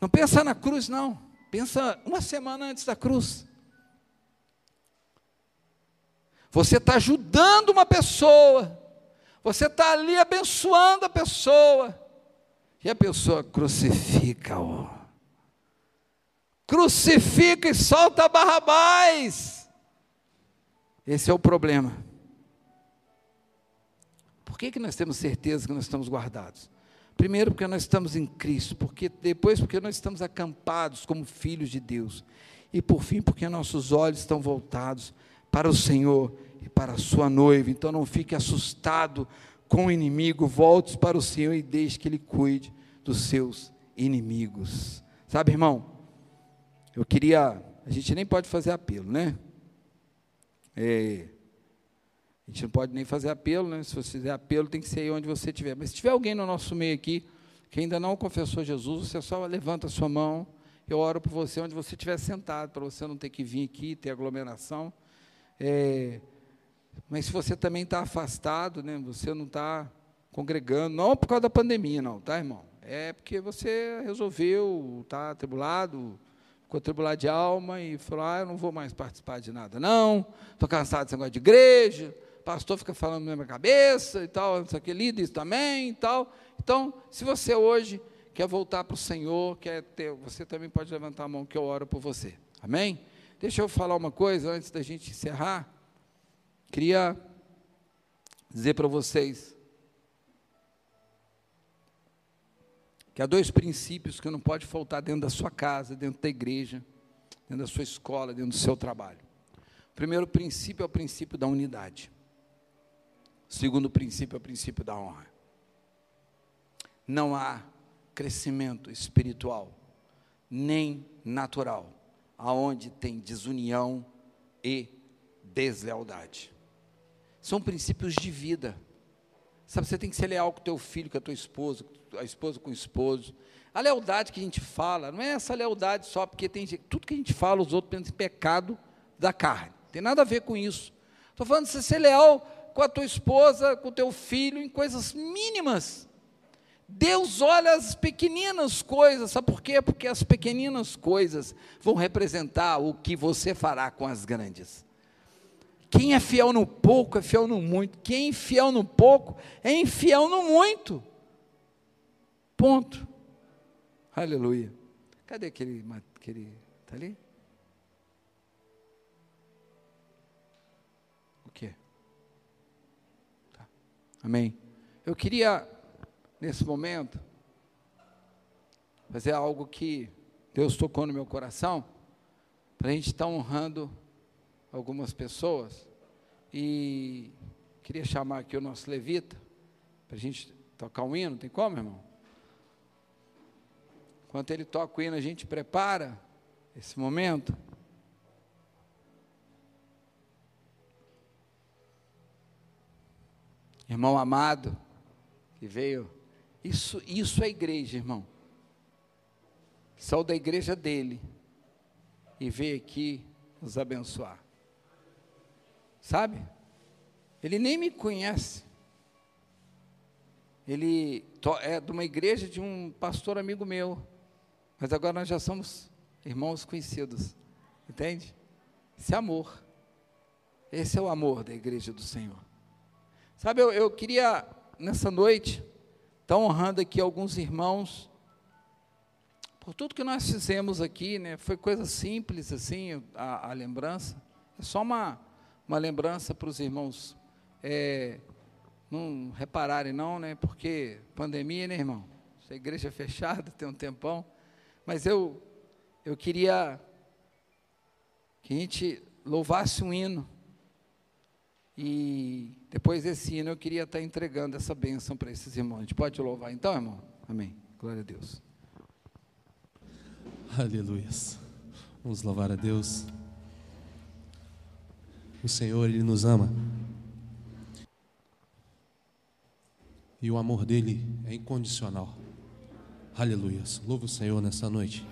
Não pensa na cruz, não. Pensa uma semana antes da cruz. Você está ajudando uma pessoa. Você está ali abençoando a pessoa. E a pessoa crucifica-o crucifica e solta Barrabás. Esse é o problema. Por que, que nós temos certeza que nós estamos guardados? Primeiro, porque nós estamos em Cristo, porque depois, porque nós estamos acampados como filhos de Deus, e por fim, porque nossos olhos estão voltados para o Senhor e para a sua noiva. Então, não fique assustado com o inimigo, volte para o Senhor e deixe que Ele cuide dos seus inimigos. Sabe, irmão? Eu queria. A gente nem pode fazer apelo, né? É, a gente não pode nem fazer apelo, né? Se você fizer apelo, tem que ser aí onde você estiver. Mas se tiver alguém no nosso meio aqui que ainda não confessou Jesus, você só levanta a sua mão. Eu oro por você onde você estiver sentado, para você não ter que vir aqui, ter aglomeração. É, mas se você também está afastado, né? Você não está congregando, não por causa da pandemia, não, tá, irmão? É porque você resolveu, está atribulado, ficou atribulado de alma e falou: Ah, eu não vou mais participar de nada, não, estou cansado desse negócio de igreja, pastor fica falando na minha cabeça e tal, isso aqui, líder isso também e tal. Então, se você hoje quer voltar para o Senhor, quer ter, você também pode levantar a mão que eu oro por você. Amém? Deixa eu falar uma coisa antes da gente encerrar. Queria dizer para vocês que há dois princípios que não pode faltar dentro da sua casa, dentro da igreja, dentro da sua escola, dentro do seu trabalho. O primeiro princípio é o princípio da unidade. O segundo princípio é o princípio da honra. Não há crescimento espiritual, nem natural, aonde tem desunião e deslealdade. São princípios de vida. Sabe, você tem que ser leal com teu filho, com a tua esposa, a esposa com o esposo. A lealdade que a gente fala, não é essa lealdade só porque tem tudo que a gente fala, os outros pensam em pecado da carne. Tem nada a ver com isso. Estou falando de você ser leal com a tua esposa, com o teu filho, em coisas mínimas. Deus olha as pequeninas coisas, sabe por quê? Porque as pequeninas coisas vão representar o que você fará com as grandes. Quem é fiel no pouco é fiel no muito. Quem é infiel no pouco é infiel no muito. Ponto. Aleluia. Cadê aquele. aquele está ali? O quê? Tá. Amém. Eu queria, nesse momento, fazer algo que Deus tocou no meu coração, para a gente estar tá honrando algumas pessoas. E queria chamar aqui o nosso levita, para a gente tocar um hino. Tem como, irmão? Enquanto ele toca o hino, a gente prepara esse momento. Irmão amado, que veio. Isso, isso é igreja, irmão. Saiu da igreja dele e veio aqui nos abençoar. Sabe? Ele nem me conhece. Ele é de uma igreja de um pastor amigo meu. Mas agora nós já somos irmãos conhecidos. Entende? Esse amor. Esse é o amor da igreja do Senhor. Sabe, eu, eu queria, nessa noite, estar honrando aqui alguns irmãos, por tudo que nós fizemos aqui, né? Foi coisa simples, assim, a, a lembrança. É só uma, uma lembrança para os irmãos é, não repararem, não, né? Porque pandemia, né, irmão? A igreja é fechada, tem um tempão. Mas eu, eu queria que a gente louvasse um hino. E depois desse hino eu queria estar entregando essa bênção para esses irmãos. A gente pode louvar então, irmão? Amém. Glória a Deus. Aleluia. Vamos louvar a Deus. O Senhor, Ele nos ama. E o amor dele é incondicional. Aleluia. Louva o Senhor nessa noite.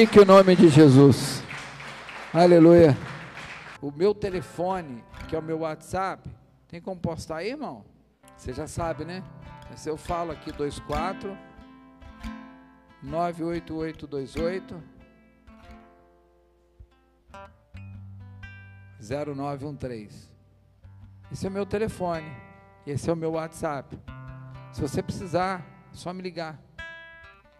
Glorifiquem o nome de Jesus. Aleluia. O meu telefone, que é o meu WhatsApp, tem como postar aí, irmão? Você já sabe, né? Se eu falo aqui 24 98828 0913. Esse é o meu telefone. Esse é o meu WhatsApp. Se você precisar, é só me ligar.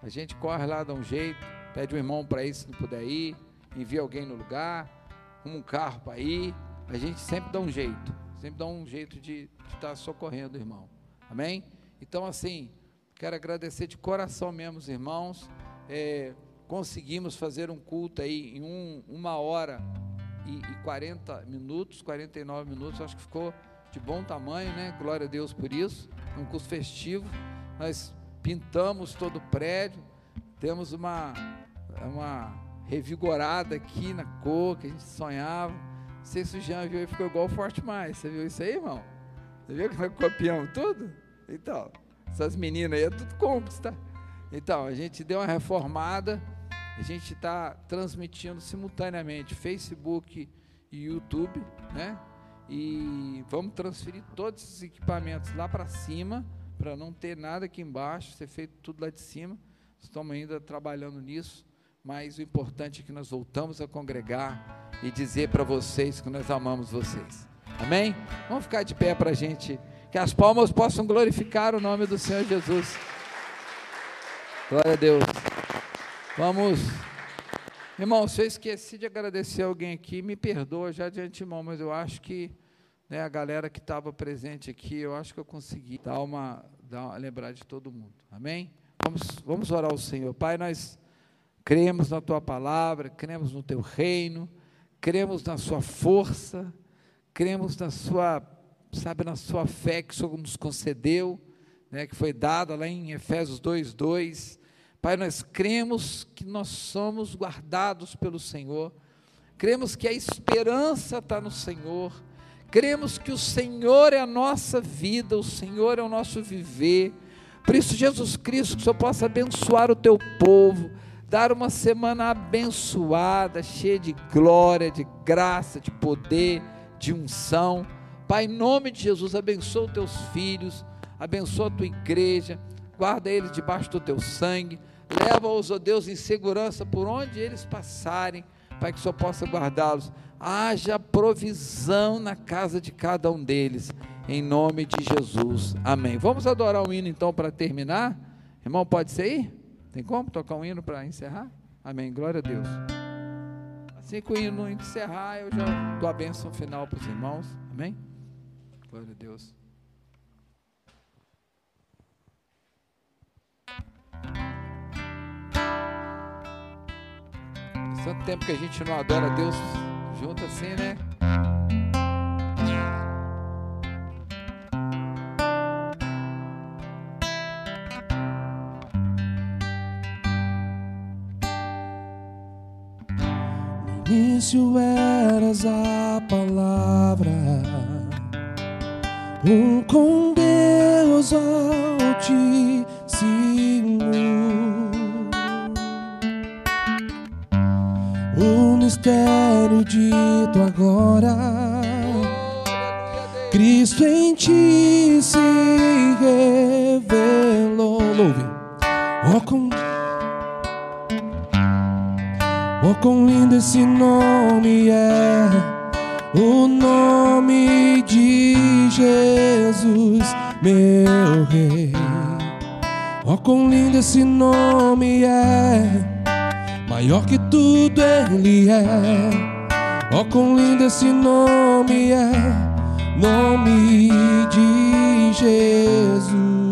A gente corre lá, dá um jeito, pede um irmão para ir se não puder ir, envia alguém no lugar, um carro para ir. A gente sempre dá um jeito, sempre dá um jeito de estar tá socorrendo o irmão. Amém? Então, assim, quero agradecer de coração mesmo os irmãos. É, conseguimos fazer um culto aí em um, uma hora e, e 40 minutos, 49 minutos, acho que ficou de bom tamanho, né? Glória a Deus por isso. É um curso festivo. Nós pintamos todo o prédio, temos uma, uma revigorada aqui na cor que a gente sonhava. Não sei se o Jean viu e ficou igual Forte Mais. Você viu isso aí, irmão? Você viu que nós copiamos tudo? Então, essas meninas aí é tudo cúmplice, tá? Então, a gente deu uma reformada, a gente está transmitindo simultaneamente Facebook e YouTube, né? E vamos transferir todos esses equipamentos lá para cima para não ter nada aqui embaixo, ser feito tudo lá de cima. Estamos ainda trabalhando nisso, mas o importante é que nós voltamos a congregar e dizer para vocês que nós amamos vocês. Amém? Vamos ficar de pé para a gente, que as palmas possam glorificar o nome do Senhor Jesus. Glória a Deus. Vamos. Irmão, se eu esqueci de agradecer alguém aqui, me perdoa já de antemão, mas eu acho que né, a galera que estava presente aqui, eu acho que eu consegui dar uma, dar uma, lembrar de todo mundo. Amém? Vamos, vamos orar ao Senhor. Pai, nós cremos na tua palavra, cremos no teu reino, cremos na sua força, cremos na sua, sabe, na sua fé que o Senhor nos concedeu, né, que foi dada lá em Efésios 2:2. Pai, nós cremos que nós somos guardados pelo Senhor. Cremos que a esperança está no Senhor cremos que o Senhor é a nossa vida, o Senhor é o nosso viver. Por isso, Jesus Cristo, que o Senhor possa abençoar o teu povo, dar uma semana abençoada, cheia de glória, de graça, de poder, de unção. Pai, em nome de Jesus, abençoa os teus filhos, abençoa a tua igreja, guarda eles debaixo do teu sangue, leva-os, ó Deus, em segurança por onde eles passarem, Pai, que Senhor possa guardá-los haja provisão na casa de cada um deles, em nome de Jesus. Amém. Vamos adorar o hino então para terminar? Irmão, pode ser aí? Tem como tocar um hino para encerrar? Amém. Glória a Deus. Assim que o hino encerrar, eu já dou a bênção final para os irmãos. Amém? Glória a Deus. Tanto tempo que a gente não adora a Deus junto assim, né? Início eras a palavra, um com Deus altíssimo. O mistério dito agora, Cristo em ti se revelou. Louve. Oh, com Oh, quão lindo esse nome é, o nome de Jesus, meu Rei. Oh, quão lindo esse nome é, maior que tudo Ele é. Oh, quão lindo esse nome é, nome de Jesus.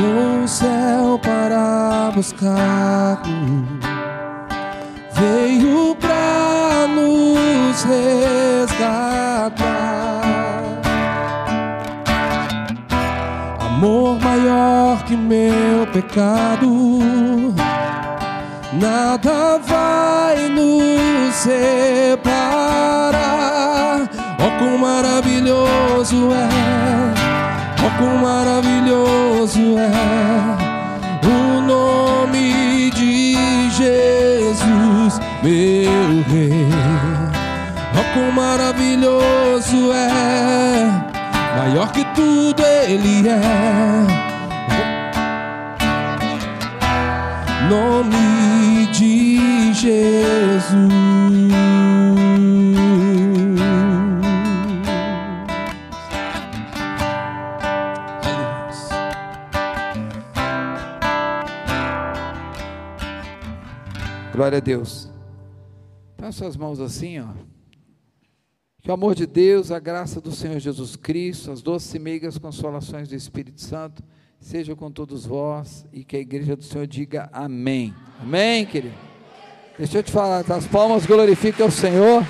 Deixou o céu para buscar-nos, veio para nos resgatar. Amor maior que meu pecado, nada vai nos separar. Oh, quão maravilhoso é! Quão maravilhoso é o nome de Jesus, meu Rei. Oh, quão maravilhoso é, maior que tudo Ele é. Nome de Jesus. Glória a Deus. Põe suas mãos assim, ó. Que o amor de Deus, a graça do Senhor Jesus Cristo, as doces e meigas consolações do Espírito Santo, sejam com todos vós e que a igreja do Senhor diga amém. Amém, querido? Deixa eu te falar, as palmas glorificam o Senhor.